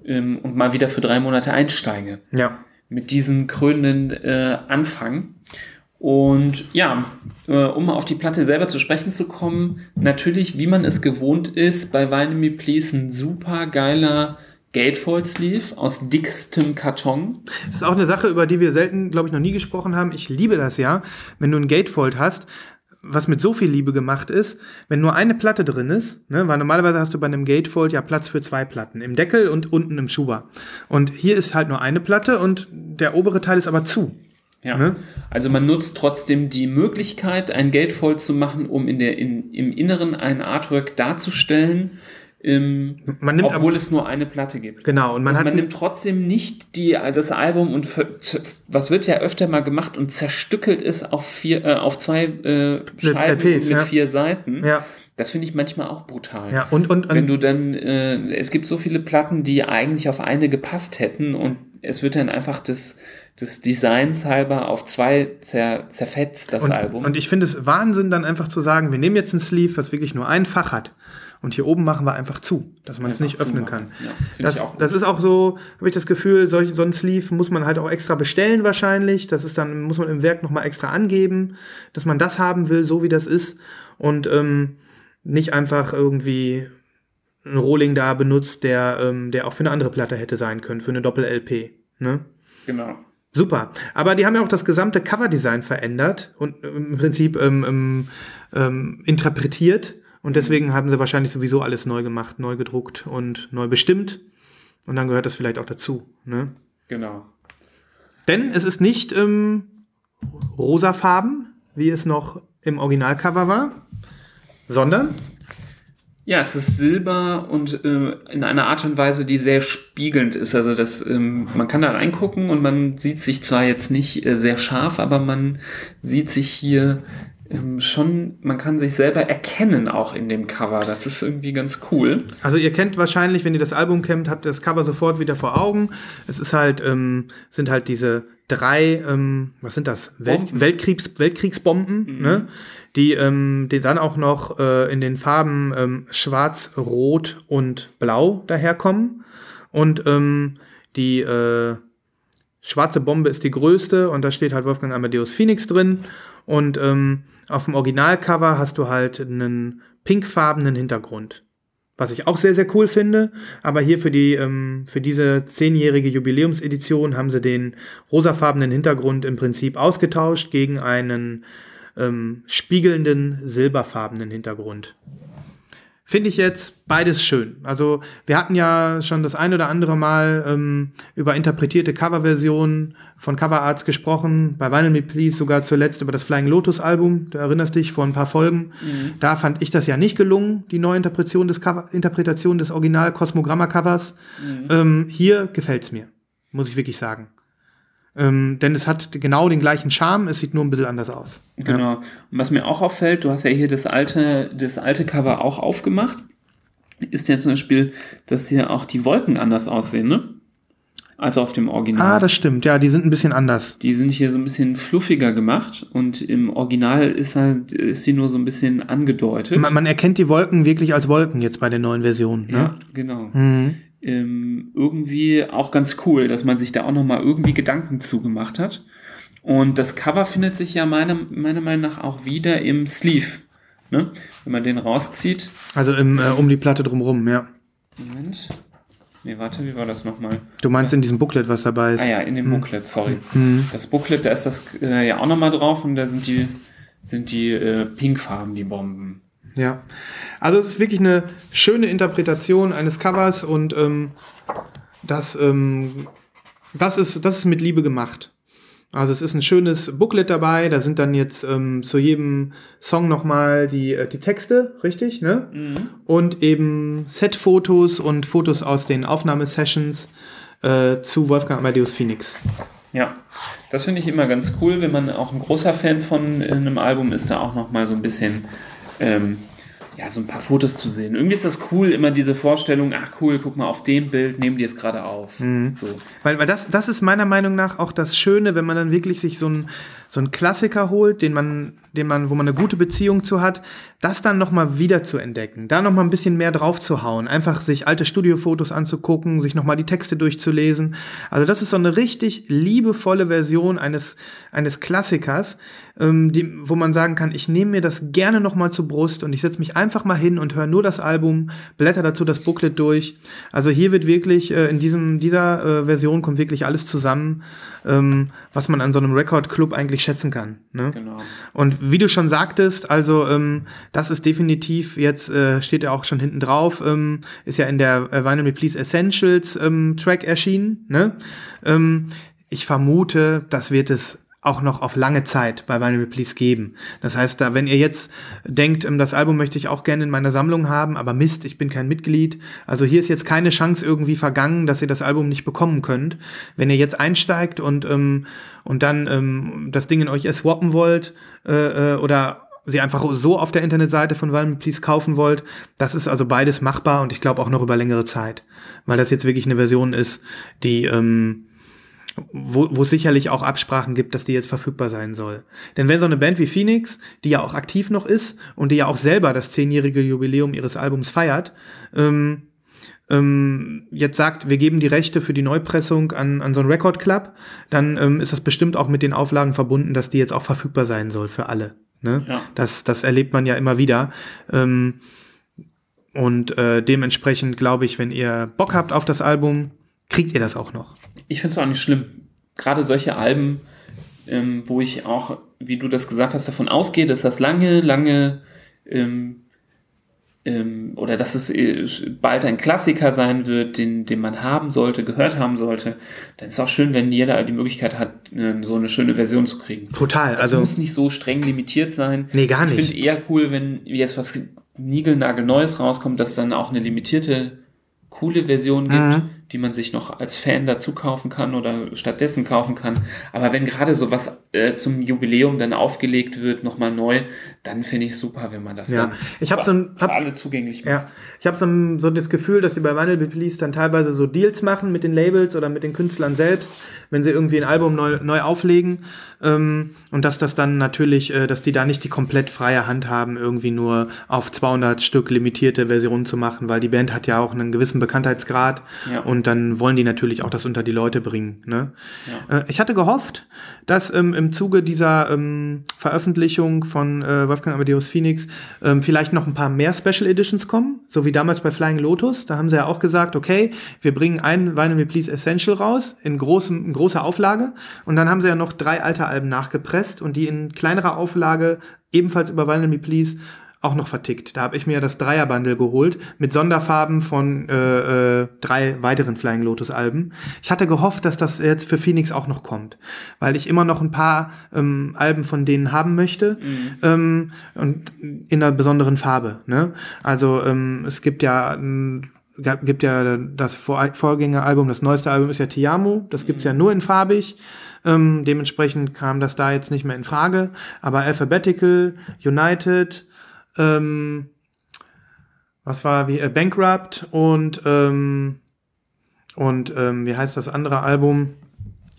ähm, und mal wieder für drei Monate einsteige. Ja. Mit diesem krönenden äh, Anfang. Und ja, äh, um auf die Platte selber zu sprechen zu kommen, natürlich, wie man es gewohnt ist, bei Vinyl Me Please ein super geiler Gatefold Sleeve aus dickstem Karton. Das ist auch eine Sache, über die wir selten, glaube ich, noch nie gesprochen haben. Ich liebe das ja, wenn du ein Gatefold hast, was mit so viel Liebe gemacht ist, wenn nur eine Platte drin ist, ne, weil normalerweise hast du bei einem Gatefold ja Platz für zwei Platten, im Deckel und unten im Schuber. Und hier ist halt nur eine Platte und der obere Teil ist aber zu. Ja. Ne? Also man nutzt trotzdem die Möglichkeit, ein Gatefold zu machen, um in der, in, im Inneren ein Artwork darzustellen, ähm, Man nimmt obwohl es nur eine Platte gibt. Genau, und man Und hat man nimmt trotzdem nicht die, das Album und was wird ja öfter mal gemacht und zerstückelt es auf vier, äh, auf zwei äh, Scheiben LPs, mit ja. vier Seiten. ja, Das finde ich manchmal auch brutal. ja, und, und, Wenn und du dann, äh, es gibt so viele Platten, die eigentlich auf eine gepasst hätten und es wird dann einfach des, des Designs halber auf zwei zer, zerfetzt, das und, Album. und ich finde es Wahnsinn, dann einfach zu sagen, wir nehmen jetzt ein Sleeve, was wirklich nur ein Fach hat. Und hier oben machen wir einfach zu, dass man es nicht öffnen kann. Ja, das, das ist auch so, habe ich das Gefühl, solch, so ein Sleeve muss man halt auch extra bestellen wahrscheinlich. Das ist dann, muss man im Werk nochmal extra angeben, dass man das haben will, so wie das ist. Und ähm, nicht einfach irgendwie einen Rohling da benutzt, der, ähm, der auch für eine andere Platte hätte sein können, für eine Doppel-LP. Ne? genau. Super. Aber die haben ja auch das gesamte Coverdesign verändert und im Prinzip ähm, ähm, ähm, interpretiert. Und deswegen haben sie wahrscheinlich sowieso alles neu gemacht, neu gedruckt und neu bestimmt. Und dann gehört das vielleicht auch dazu. Ne? Genau. Denn es ist nicht ähm, rosafarben, wie es noch im Originalcover war, sondern Ja, es ist Silber und äh, in einer Art und Weise, die sehr spiegelnd ist. Also das, ähm, man kann da reingucken und man sieht sich zwar jetzt nicht äh, sehr scharf, aber man sieht sich hier ähm, schon, man kann sich selber erkennen auch in dem Cover. Das ist irgendwie ganz cool. Also ihr kennt wahrscheinlich, wenn ihr das Album kennt, habt ihr das Cover sofort wieder vor Augen. Es ist halt, ähm, sind halt diese drei, ähm, was sind das? Welt. Weltkriegs, Weltkriegsbomben, ne? Die, ähm, die dann auch noch äh, in den Farben ähm, Schwarz, Rot und Blau daherkommen. Und ähm, die äh, schwarze Bombe ist die größte und da steht halt Wolfgang Amadeus Phoenix drin. Und ähm, auf dem Originalcover hast du halt einen pinkfarbenen Hintergrund. Was ich auch sehr, sehr cool finde. Aber hier für, die, ähm, für diese zehnjährige Jubiläumsedition haben sie den rosafarbenen Hintergrund im Prinzip ausgetauscht gegen einen ähm, spiegelnden silberfarbenen Hintergrund. Finde ich jetzt beides schön. Also wir hatten ja schon das ein oder andere Mal ähm, über interpretierte Coverversionen von Coverarts gesprochen. Bei Vinyl Me Please sogar zuletzt über das Flying Lotus Album. Du erinnerst dich vor ein paar Folgen. Da fand ich das ja nicht gelungen, die Neuinterpretation des Cover Interpretation des Original Cosmogramma Covers. Ähm, hier gefällt's mir, muss ich wirklich sagen. Ähm, denn es hat genau den gleichen Charme, es sieht nur ein bisschen anders aus. Genau. Und was mir auch auffällt, du hast ja hier das alte, das alte Cover auch aufgemacht, ist ja zum Beispiel, dass hier auch die Wolken anders aussehen, ne? Als auf dem Original. Ah, das stimmt. Ja, die sind ein bisschen anders. Die sind hier so ein bisschen fluffiger gemacht und im Original ist, halt, ist sie nur so ein bisschen angedeutet. Man, man erkennt die Wolken wirklich als Wolken jetzt bei den neuen Versionen. Ne? ja, genau. Mhm. Ähm, irgendwie auch ganz cool, dass man sich da auch nochmal irgendwie Gedanken zugemacht hat. Und das Cover findet sich ja meiner, meiner Meinung nach auch wieder im Sleeve. Ne? Wenn man den rauszieht. Also im, äh, um die Platte drumrum, ja. Moment. Nee, warte, wie war das nochmal? Du meinst in diesem Booklet, was dabei ist. Ah ja, in dem Booklet, sorry. Mhm. Das Booklet, da ist das äh, ja auch nochmal drauf und da sind die, sind die äh, Pinkfarben, die Bomben. Ja. Also es ist wirklich eine schöne Interpretation eines Covers und ähm, das, ähm, das, ist, das ist mit Liebe gemacht. Also es ist ein schönes Booklet dabei, da sind dann jetzt ähm, zu jedem Song nochmal die, äh, die Texte, richtig, ne? Und eben Set-Fotos und Fotos aus den Aufnahmesessions äh, zu Wolfgang Amadeus Phoenix. Ja, das finde ich immer ganz cool, wenn man auch ein großer Fan von äh, einem Album ist, da auch nochmal so ein bisschen, ähm, ja, so ein paar Fotos zu sehen. Irgendwie ist das cool, immer diese Vorstellung, ach cool, guck mal auf dem Bild, nehmen die es gerade auf. So. Weil, weil das, das ist meiner Meinung nach auch das Schöne, wenn man dann wirklich sich so einen so einen Klassiker holt, den man, den man, wo man eine gute Beziehung zu hat, das dann nochmal wieder zu entdecken, da nochmal ein bisschen mehr drauf zu hauen, einfach sich alte Studiofotos anzugucken, sich nochmal die Texte durchzulesen. Also das ist so eine richtig liebevolle Version eines, eines Klassikers, ähm, die, wo man sagen kann, ich nehme mir das gerne nochmal zur Brust und ich setze mich einfach mal hin und höre nur das Album, blätter dazu das Booklet durch. Also hier wird wirklich, äh, in diesem, dieser äh, Version kommt wirklich alles zusammen, ähm, was man an so einem Record-Club eigentlich schätzen kann. Ne? Genau. Und wie du schon sagtest, also ähm, das ist definitiv, jetzt äh, steht ja auch schon hinten drauf, ähm, ist ja in der äh, Vinyl Please Essentials ähm, Track erschienen. Ne? Ähm, ich vermute, das wird es auch noch auf lange Zeit bei Vinyl Please geben. Das heißt, da, wenn ihr jetzt denkt, ähm, das Album möchte ich auch gerne in meiner Sammlung haben, aber Mist, ich bin kein Mitglied. Also hier ist jetzt keine Chance irgendwie vergangen, dass ihr das Album nicht bekommen könnt. Wenn ihr jetzt einsteigt und, ähm, und dann ähm, das Ding in euch swappen wollt äh, äh, oder sie einfach so auf der Internetseite von Vinyl Please kaufen wollt, das ist also beides machbar und ich glaube auch noch über längere Zeit. Weil das jetzt wirklich eine Version ist, die ähm, wo, wo es sicherlich auch Absprachen gibt, dass die jetzt verfügbar sein soll. Denn wenn so eine Band wie Phoenix, die ja auch aktiv noch ist und die ja auch selber das zehnjährige Jubiläum ihres Albums feiert, ähm, ähm, jetzt sagt, wir geben die Rechte für die Neupressung an, an so einen Record Club, dann ähm, ist das bestimmt auch mit den Auflagen verbunden, dass die jetzt auch verfügbar sein soll für alle. Ne? Ja. Das, das erlebt man ja immer wieder. Ähm, und äh, dementsprechend glaube ich, wenn ihr Bock habt auf das Album, kriegt ihr das auch noch. Ich finde es auch nicht schlimm. Gerade solche Alben, ähm, wo ich auch, wie du das gesagt hast, davon ausgehe, dass das lange, lange ähm, ähm, oder dass es äh, bald ein Klassiker sein wird, den, den man haben sollte, gehört haben sollte, dann ist es auch schön, wenn jeder die Möglichkeit hat, äh, so eine schöne Version zu kriegen. Total. Das also muss nicht so streng limitiert sein. Nee, gar Ich nicht. finde eher cool, wenn jetzt was niegelnagelneues rauskommt, dass es dann auch eine limitierte, coole Version gibt, Mhm. Die man sich noch als Fan dazu kaufen kann oder stattdessen kaufen kann. Aber wenn gerade sowas äh, zum Jubiläum dann aufgelegt wird, nochmal neu, dann finde ich es super, wenn man das Ja. dann Ich hab so ein- für hab- alle zugänglich macht. Ja, ich habe so, ein- so das Gefühl, dass die bei Vinyl Please dann teilweise so Deals machen mit den Labels oder mit den Künstlern selbst, wenn sie irgendwie ein Album neu, neu auflegen ähm, und dass das dann natürlich, äh, dass die da nicht die komplett freie Hand haben, irgendwie nur auf 200 Stück limitierte Versionen zu machen, weil die Band hat ja auch einen gewissen Bekanntheitsgrad Ja. und dann wollen die natürlich auch das unter die Leute bringen. Ne? Äh, ich hatte gehofft, dass ähm, im Zuge dieser ähm, Veröffentlichung von äh, Wolfgang Amadeus Phoenix ähm, vielleicht noch ein paar mehr Special Editions kommen, so wie damals bei Flying Lotus. Da haben sie ja auch gesagt, okay, wir bringen ein Vinyl Me Please Essential raus in, großem, in großer Auflage und dann haben sie ja noch drei alte Alben nachgepresst und die in kleinerer Auflage ebenfalls über Vinyl Me Please auch noch vertickt. Da habe ich mir das Dreierbundle geholt mit Sonderfarben von äh, äh, drei weiteren Flying Lotus Alben. Ich hatte gehofft, dass das jetzt für Phoenix auch noch kommt, weil ich immer noch ein paar ähm, Alben von denen haben möchte ähm, und in einer besonderen Farbe. Ne? Also ähm, es gibt ja gibt ja das Vor Vorgängeralbum, das neueste Album ist ja Ti Amo, das gibt's ja nur in farbig. Ähm, dementsprechend kam das da jetzt nicht mehr in Frage. Aber Alphabetical, United, ähm, was war wie äh, Bankrupt und ähm, und ähm, wie heißt das andere Album?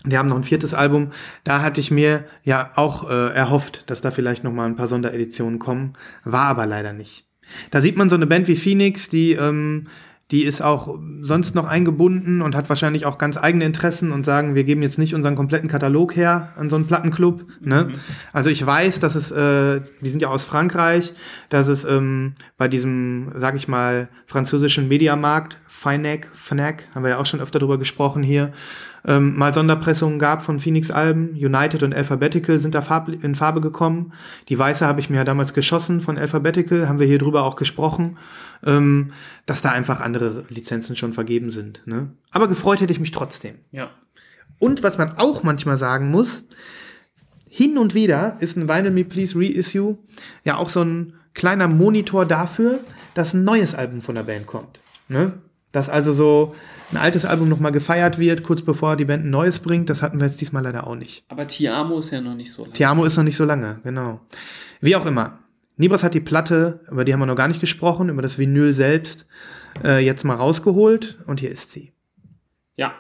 Die haben noch ein viertes Album. Da hatte ich mir ja auch äh, erhofft, dass da vielleicht noch mal ein paar Sondereditionen kommen. War aber leider nicht. Da sieht man so eine Band wie Phoenix, die ähm, die ist auch sonst noch eingebunden und hat wahrscheinlich auch ganz eigene Interessen und sagen, wir geben jetzt nicht unseren kompletten Katalog her an so einen Plattenclub. Ne? Also ich weiß, dass es, äh, die sind ja aus Frankreich, dass es ähm, bei diesem, sag ich mal, französischen Mediamarkt, Finac, Fnac, haben wir ja auch schon öfter drüber gesprochen hier, ähm, mal Sonderpressungen gab von Phoenix-Alben. United und Alphabetical sind da farb in Farbe gekommen. Die weiße habe ich mir ja damals geschossen von Alphabetical, haben wir hier drüber auch gesprochen, ähm, dass da einfach andere Lizenzen schon vergeben sind. Ne? Aber gefreut hätte ich mich trotzdem. Ja. Und was man auch manchmal sagen muss, hin und wieder ist ein Vinyl Me Please Reissue ja auch so ein kleiner Monitor dafür, dass ein neues Album von der Band kommt. Ne? Dass also so ein altes Album nochmal gefeiert wird, kurz bevor die Band ein neues bringt. Das hatten wir jetzt diesmal leider auch nicht. Aber Tiamo ist ja noch nicht so lange. Tiamo ist noch nicht so lange, genau. Wie auch immer. Nibras hat die Platte, über die haben wir noch gar nicht gesprochen, über das Vinyl selbst, äh, jetzt mal rausgeholt und hier ist sie. Ja.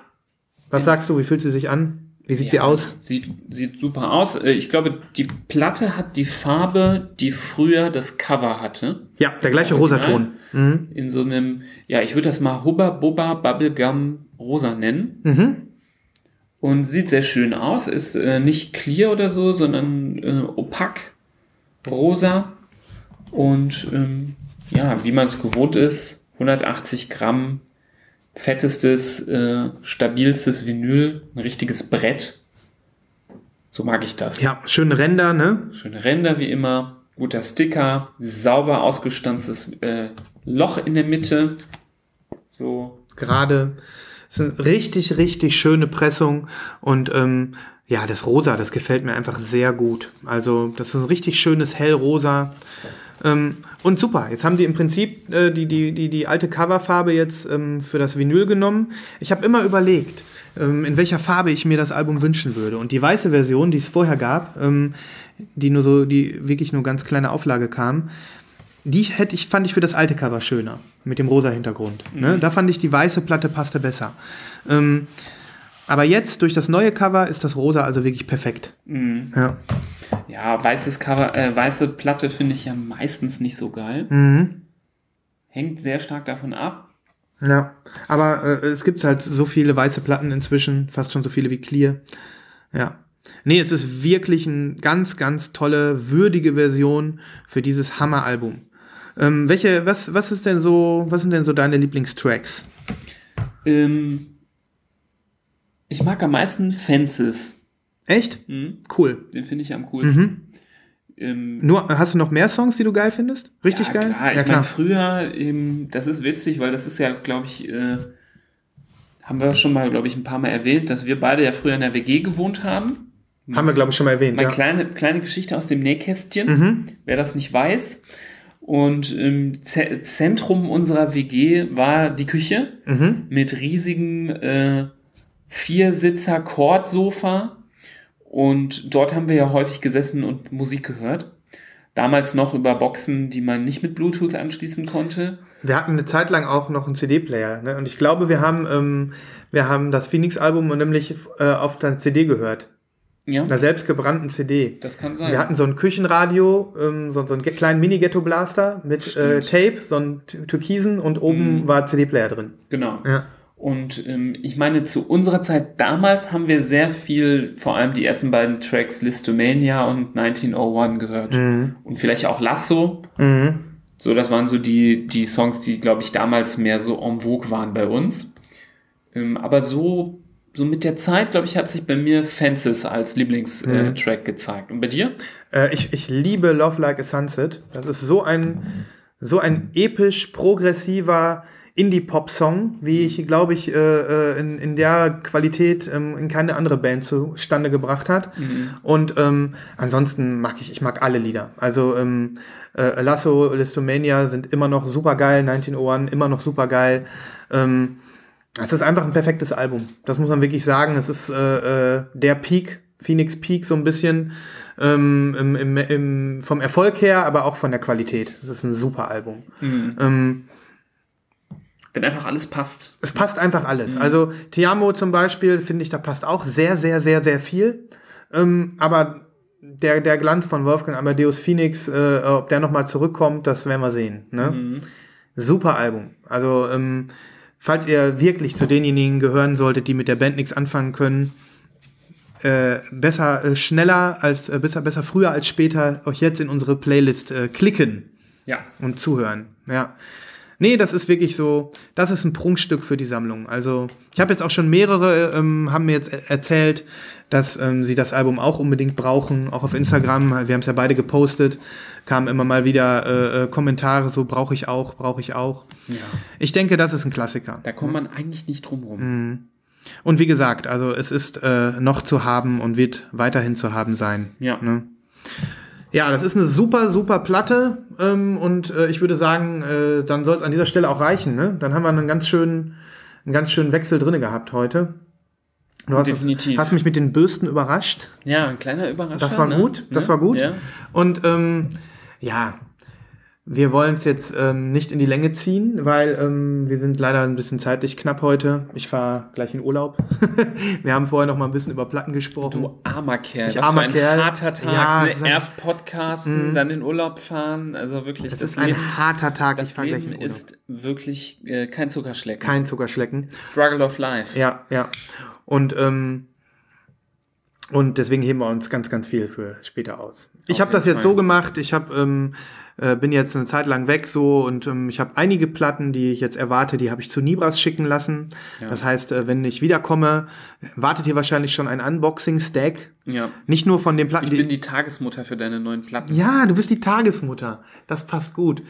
Was sagst du, wie fühlt sie sich an? Wie sieht sie Ja, aus? Sieht, sieht super aus. Äh, Ich glaube, die Platte hat die Farbe, die früher das Cover hatte. Ja, der gleiche. Rosaton. Mhm. In so einem, ja, ich würde das mal Hubba Bubba Bubblegum Rosa nennen. Mhm. Und sieht sehr schön aus. Ist äh, nicht clear oder so, sondern äh, opak, rosa. Und ähm, ja, wie man es gewohnt ist, 180 Gramm fettestes, äh, stabilstes Vinyl, ein richtiges Brett. So mag ich das. Ja, schöne Ränder, ne? Schöne Ränder wie immer, guter Sticker, sauber ausgestanztes äh, Loch in der Mitte. So, Gerade. Es ist eine richtig, richtig schöne Pressung und ähm, ja, das Rosa, das gefällt mir einfach sehr gut. Also, das ist ein richtig schönes hellrosa. Ähm, und super, jetzt haben die im Prinzip äh, die, die, die, die alte Coverfarbe jetzt ähm, für das Vinyl genommen. Ich habe immer überlegt, ähm, in welcher Farbe ich mir das Album wünschen würde. Und die weiße Version, die es vorher gab, ähm, die nur so, die wirklich nur ganz kleine Auflage kam, die hätte ich, fand ich für das alte Cover schöner, mit dem rosa Hintergrund. Ne? Da fand ich, die weiße Platte passte besser. Ähm, aber jetzt, durch das neue Cover, ist das rosa also wirklich perfekt. Ja. ja, weißes Cover, äh, weiße Platte finde ich ja meistens nicht so geil. Mhm. Hängt sehr stark davon ab. Ja, aber äh, es gibt halt so viele weiße Platten inzwischen, fast schon so viele wie Clear. Ja. Nee, es ist wirklich eine ganz, ganz tolle, würdige Version für dieses Hammeralbum. Ähm, welche, was, was ist denn so, was sind denn so deine Lieblingstracks? Ähm, ich mag am meisten Fences. Echt? Mhm. Cool. Den finde ich am coolsten. ähm, Nur, hast du noch mehr Songs, die du geil findest? Richtig ja, geil? Klar. Ich meine, früher, ähm, das ist witzig, weil das ist ja, glaube ich, äh, haben wir schon mal, glaube ich, ein paar Mal erwähnt, dass wir beide ja früher in der WG gewohnt haben. Haben wir, glaube ich, schon mal erwähnt. Meine Ja. kleine, kleine Geschichte aus dem Nähkästchen, Mhm. wer das nicht weiß. Und im Z Zentrum unserer WG war die Küche Mhm. mit riesigen äh, Viersitzer Kordsofa. Und dort haben wir ja häufig gesessen und Musik gehört. Damals noch über Boxen, die man nicht mit Bluetooth anschließen konnte. Wir hatten eine Zeit lang auch noch einen CD-Player. Ne? Und ich glaube, wir haben, ähm, wir haben das Phoenix-Album nämlich äh, auf der CD gehört. Ja, Einer selbstgebrannten CD. das kann sein. Wir hatten so ein Küchenradio, ähm, so, so einen kleinen Mini-Ghetto-Blaster mit äh, Tape, so einen Tü- Türkisen und oben Mhm. war CD-Player drin. genau. Ja. Und ähm, ich meine, zu unserer Zeit damals haben wir sehr viel, vor allem die ersten beiden Tracks Listomania und 1901 gehört. Mhm. Und vielleicht auch Lasso. Mhm. So, das waren so die, die Songs, die, glaube ich, damals mehr so en vogue waren bei uns. Ähm, aber so, so mit der Zeit, glaube ich, hat sich bei mir Fences als Lieblingstrack äh, Mhm. Track gezeigt. Und bei dir? Äh, ich, ich liebe Love Like a Sunset. Das ist so ein, so ein episch, progressiver Indie-Pop-Song, wie ich, glaube ich, äh, äh, in, in der Qualität ähm, in keine andere Band zustande gebracht hat. Und ähm, ansonsten mag ich, ich mag alle Lieder. Also ähm, äh, Lasso, Listomania sind immer noch super geil, 1901 immer noch super geil. Ähm, es ist einfach ein perfektes Album. Das muss man wirklich sagen. Es ist äh, äh, der Peak, Phoenix Peak so ein bisschen ähm, im, im, im, vom Erfolg her, aber auch von der Qualität. Es ist ein super Album. Ähm, Wenn einfach alles passt. es passt einfach alles. Also Tiamo zum Beispiel, finde ich, da passt auch sehr, sehr, sehr, sehr viel. Ähm, aber der, der Glanz von Wolfgang Amadeus Phoenix, äh, ob der nochmal zurückkommt, das werden wir sehen. Ne? Super Album. Also, ähm, falls ihr wirklich zu denjenigen gehören solltet, die mit der Band nichts anfangen können, äh, besser äh, schneller als äh, besser, besser früher als später euch jetzt in unsere Playlist äh, klicken Ja. und zuhören. Ja. Nee, das ist wirklich so, das ist ein Prunkstück für die Sammlung. Also, ich habe jetzt auch schon mehrere, ähm, haben mir jetzt er- erzählt, dass ähm, sie das Album auch unbedingt brauchen, auch auf Instagram. Wir haben es ja beide gepostet, kamen immer mal wieder äh, äh, Kommentare, so brauche ich auch, brauche ich auch. ja. Ich denke, das ist ein Klassiker. Da kommt man eigentlich nicht drum rum. Und wie gesagt, also es ist äh, noch zu haben und wird weiterhin zu haben sein. Ja. Ne? Ja, das ist eine super, super Platte ähm, und äh, ich würde sagen, äh, dann soll es an dieser Stelle auch reichen. Ne? Dann haben wir einen ganz schönen, einen ganz schönen Wechsel drin gehabt heute. Du hast, Definitiv. hast mich mit den Bürsten überrascht. Ja, ein kleiner Überrascher. Das war ne? gut, das Ne? war gut. Ja. Und ähm, ja, wir wollen es jetzt ähm, nicht in die Länge ziehen, weil ähm, wir sind leider ein bisschen zeitlich knapp heute. Ich fahre gleich in Urlaub. wir haben vorher noch mal ein bisschen über Platten gesprochen. Du armer Kerl. Ich Was armer ein Kerl. harter Tag. Ja, ne? Erst Podcasten, dann in Urlaub fahren. Also wirklich, das, das ist ein Leben, harter Tag. Ich das fahre gleich in Urlaub. ist wirklich äh, kein Zuckerschlecken. Kein Zuckerschlecken. Struggle of Life. Ja, ja. Und, ähm, und deswegen heben wir uns ganz, ganz viel für später aus. Ich habe das jetzt Fall. so gemacht, ich hab, ähm, äh, bin jetzt eine Zeit lang weg so und ähm, ich habe einige Platten, die ich jetzt erwarte, die habe ich zu Nibras schicken lassen. Das heißt, äh, wenn ich wiederkomme, wartet hier wahrscheinlich schon ein Unboxing-Stack. Ja. Nicht nur von den Platten, Ich bin die Tagesmutter für deine neuen Platten. Ja, du bist die Tagesmutter. Das passt gut.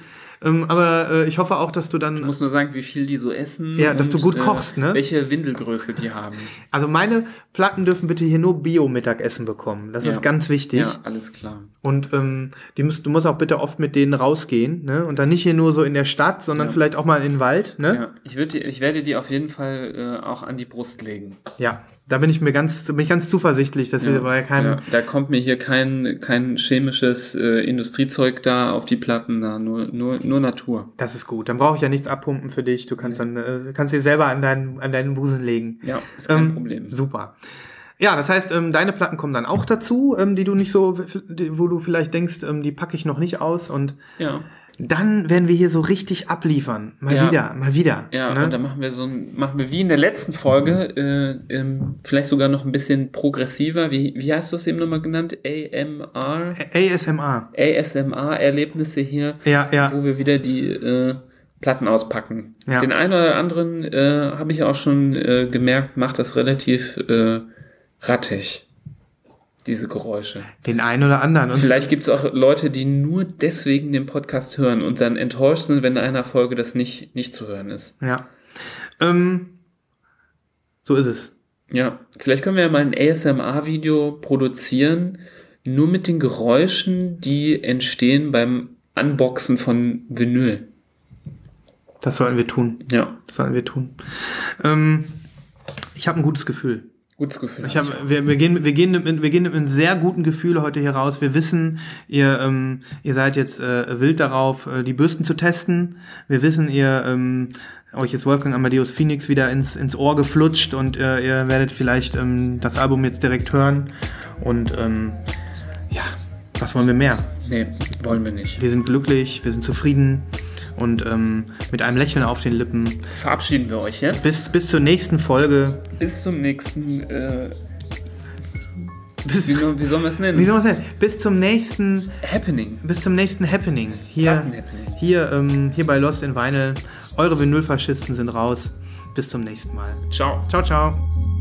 Ähm, aber äh, ich hoffe auch, dass du dann. Ich muss nur sagen, wie viel die so essen. Ja, dass du gut kochst, ne? Welche Windelgröße die haben. Also meine Platten dürfen bitte hier nur Bio-Mittagessen bekommen. Das Ja. ist ganz wichtig. Ja, alles klar. Und ähm, die musst, du musst auch bitte oft mit denen rausgehen, ne? Und dann nicht hier nur so in der Stadt, sondern Ja. vielleicht auch mal in den Wald, ne? Ja, ich, würd ich werde die auf jeden Fall äh, auch an die Brust legen. Ja. Da bin ich mir ganz, bin ich ganz zuversichtlich, dass ja. bei keinem. Ja, da kommt mir hier kein, kein chemisches äh, Industriezeug da auf die Platten, da nur, nur, nur Natur. Das ist gut. Dann brauche ich ja nichts abpumpen für dich. Du kannst dann äh, kannst dir selber an deinen, an deinen Busen legen. Ja, ist kein Ähm, Problem. Super. Ja, das heißt, ähm, deine Platten kommen dann auch dazu, ähm, die du nicht so, die- wo du vielleicht denkst, ähm, die packe ich noch nicht aus und Ja, dann werden wir hier so richtig abliefern. Mal Ja. wieder, mal wieder. ja ne? und dann machen wir so ein, machen wir wie in der letzten Folge, äh, ähm, vielleicht sogar noch ein bisschen progressiver. Wie, wie hast du es eben nochmal genannt? AMR? ASMR. ASMR-Erlebnisse hier, Ja, ja. wo wir wieder die äh, Platten auspacken. Ja. Den einen oder anderen äh, habe ich auch schon äh, gemerkt, macht das relativ äh, rattig. Diese Geräusche. Den einen oder anderen. Und Vielleicht gibt es auch Leute, die nur deswegen den Podcast hören und dann enttäuscht sind, wenn in einer Folge das nicht, nicht zu hören ist. ja. Ähm, so ist es. Ja, vielleicht können wir ja mal ein ASMR-Video produzieren, nur mit den Geräuschen, die entstehen beim Unboxen von Vinyl. Das sollten wir tun. Ja, Das sollten wir tun. Ähm, ich habe ein gutes Gefühl. Gutes Gefühl. Ich hab, wir, wir, gehen, wir, gehen mit, wir gehen mit einem sehr guten Gefühl heute hier raus. Wir wissen, ihr, ähm, ihr seid jetzt äh, wild darauf, äh, die Bürsten zu testen. Wir wissen, ihr ähm, euch ist Wolfgang Amadeus Phoenix wieder ins, ins Ohr geflutscht und äh, ihr werdet vielleicht ähm, das Album jetzt direkt hören. Und ähm, ja, was wollen wir mehr? nee, wollen wir nicht. Wir sind glücklich, wir sind zufrieden und ähm, mit einem Lächeln auf den Lippen. Verabschieden wir euch jetzt. Bis, bis zur nächsten Folge. Bis zum nächsten. Äh, Bis, wie, wie sollen wir es nennen? wie soll man sagen? Bis zum nächsten Happening. bis zum nächsten Happening. Hier, Happening. hier, ähm, hier bei Lost in Vinyl. Eure Vinylfaschisten sind raus. Bis zum nächsten Mal. Ciao. Ciao, ciao.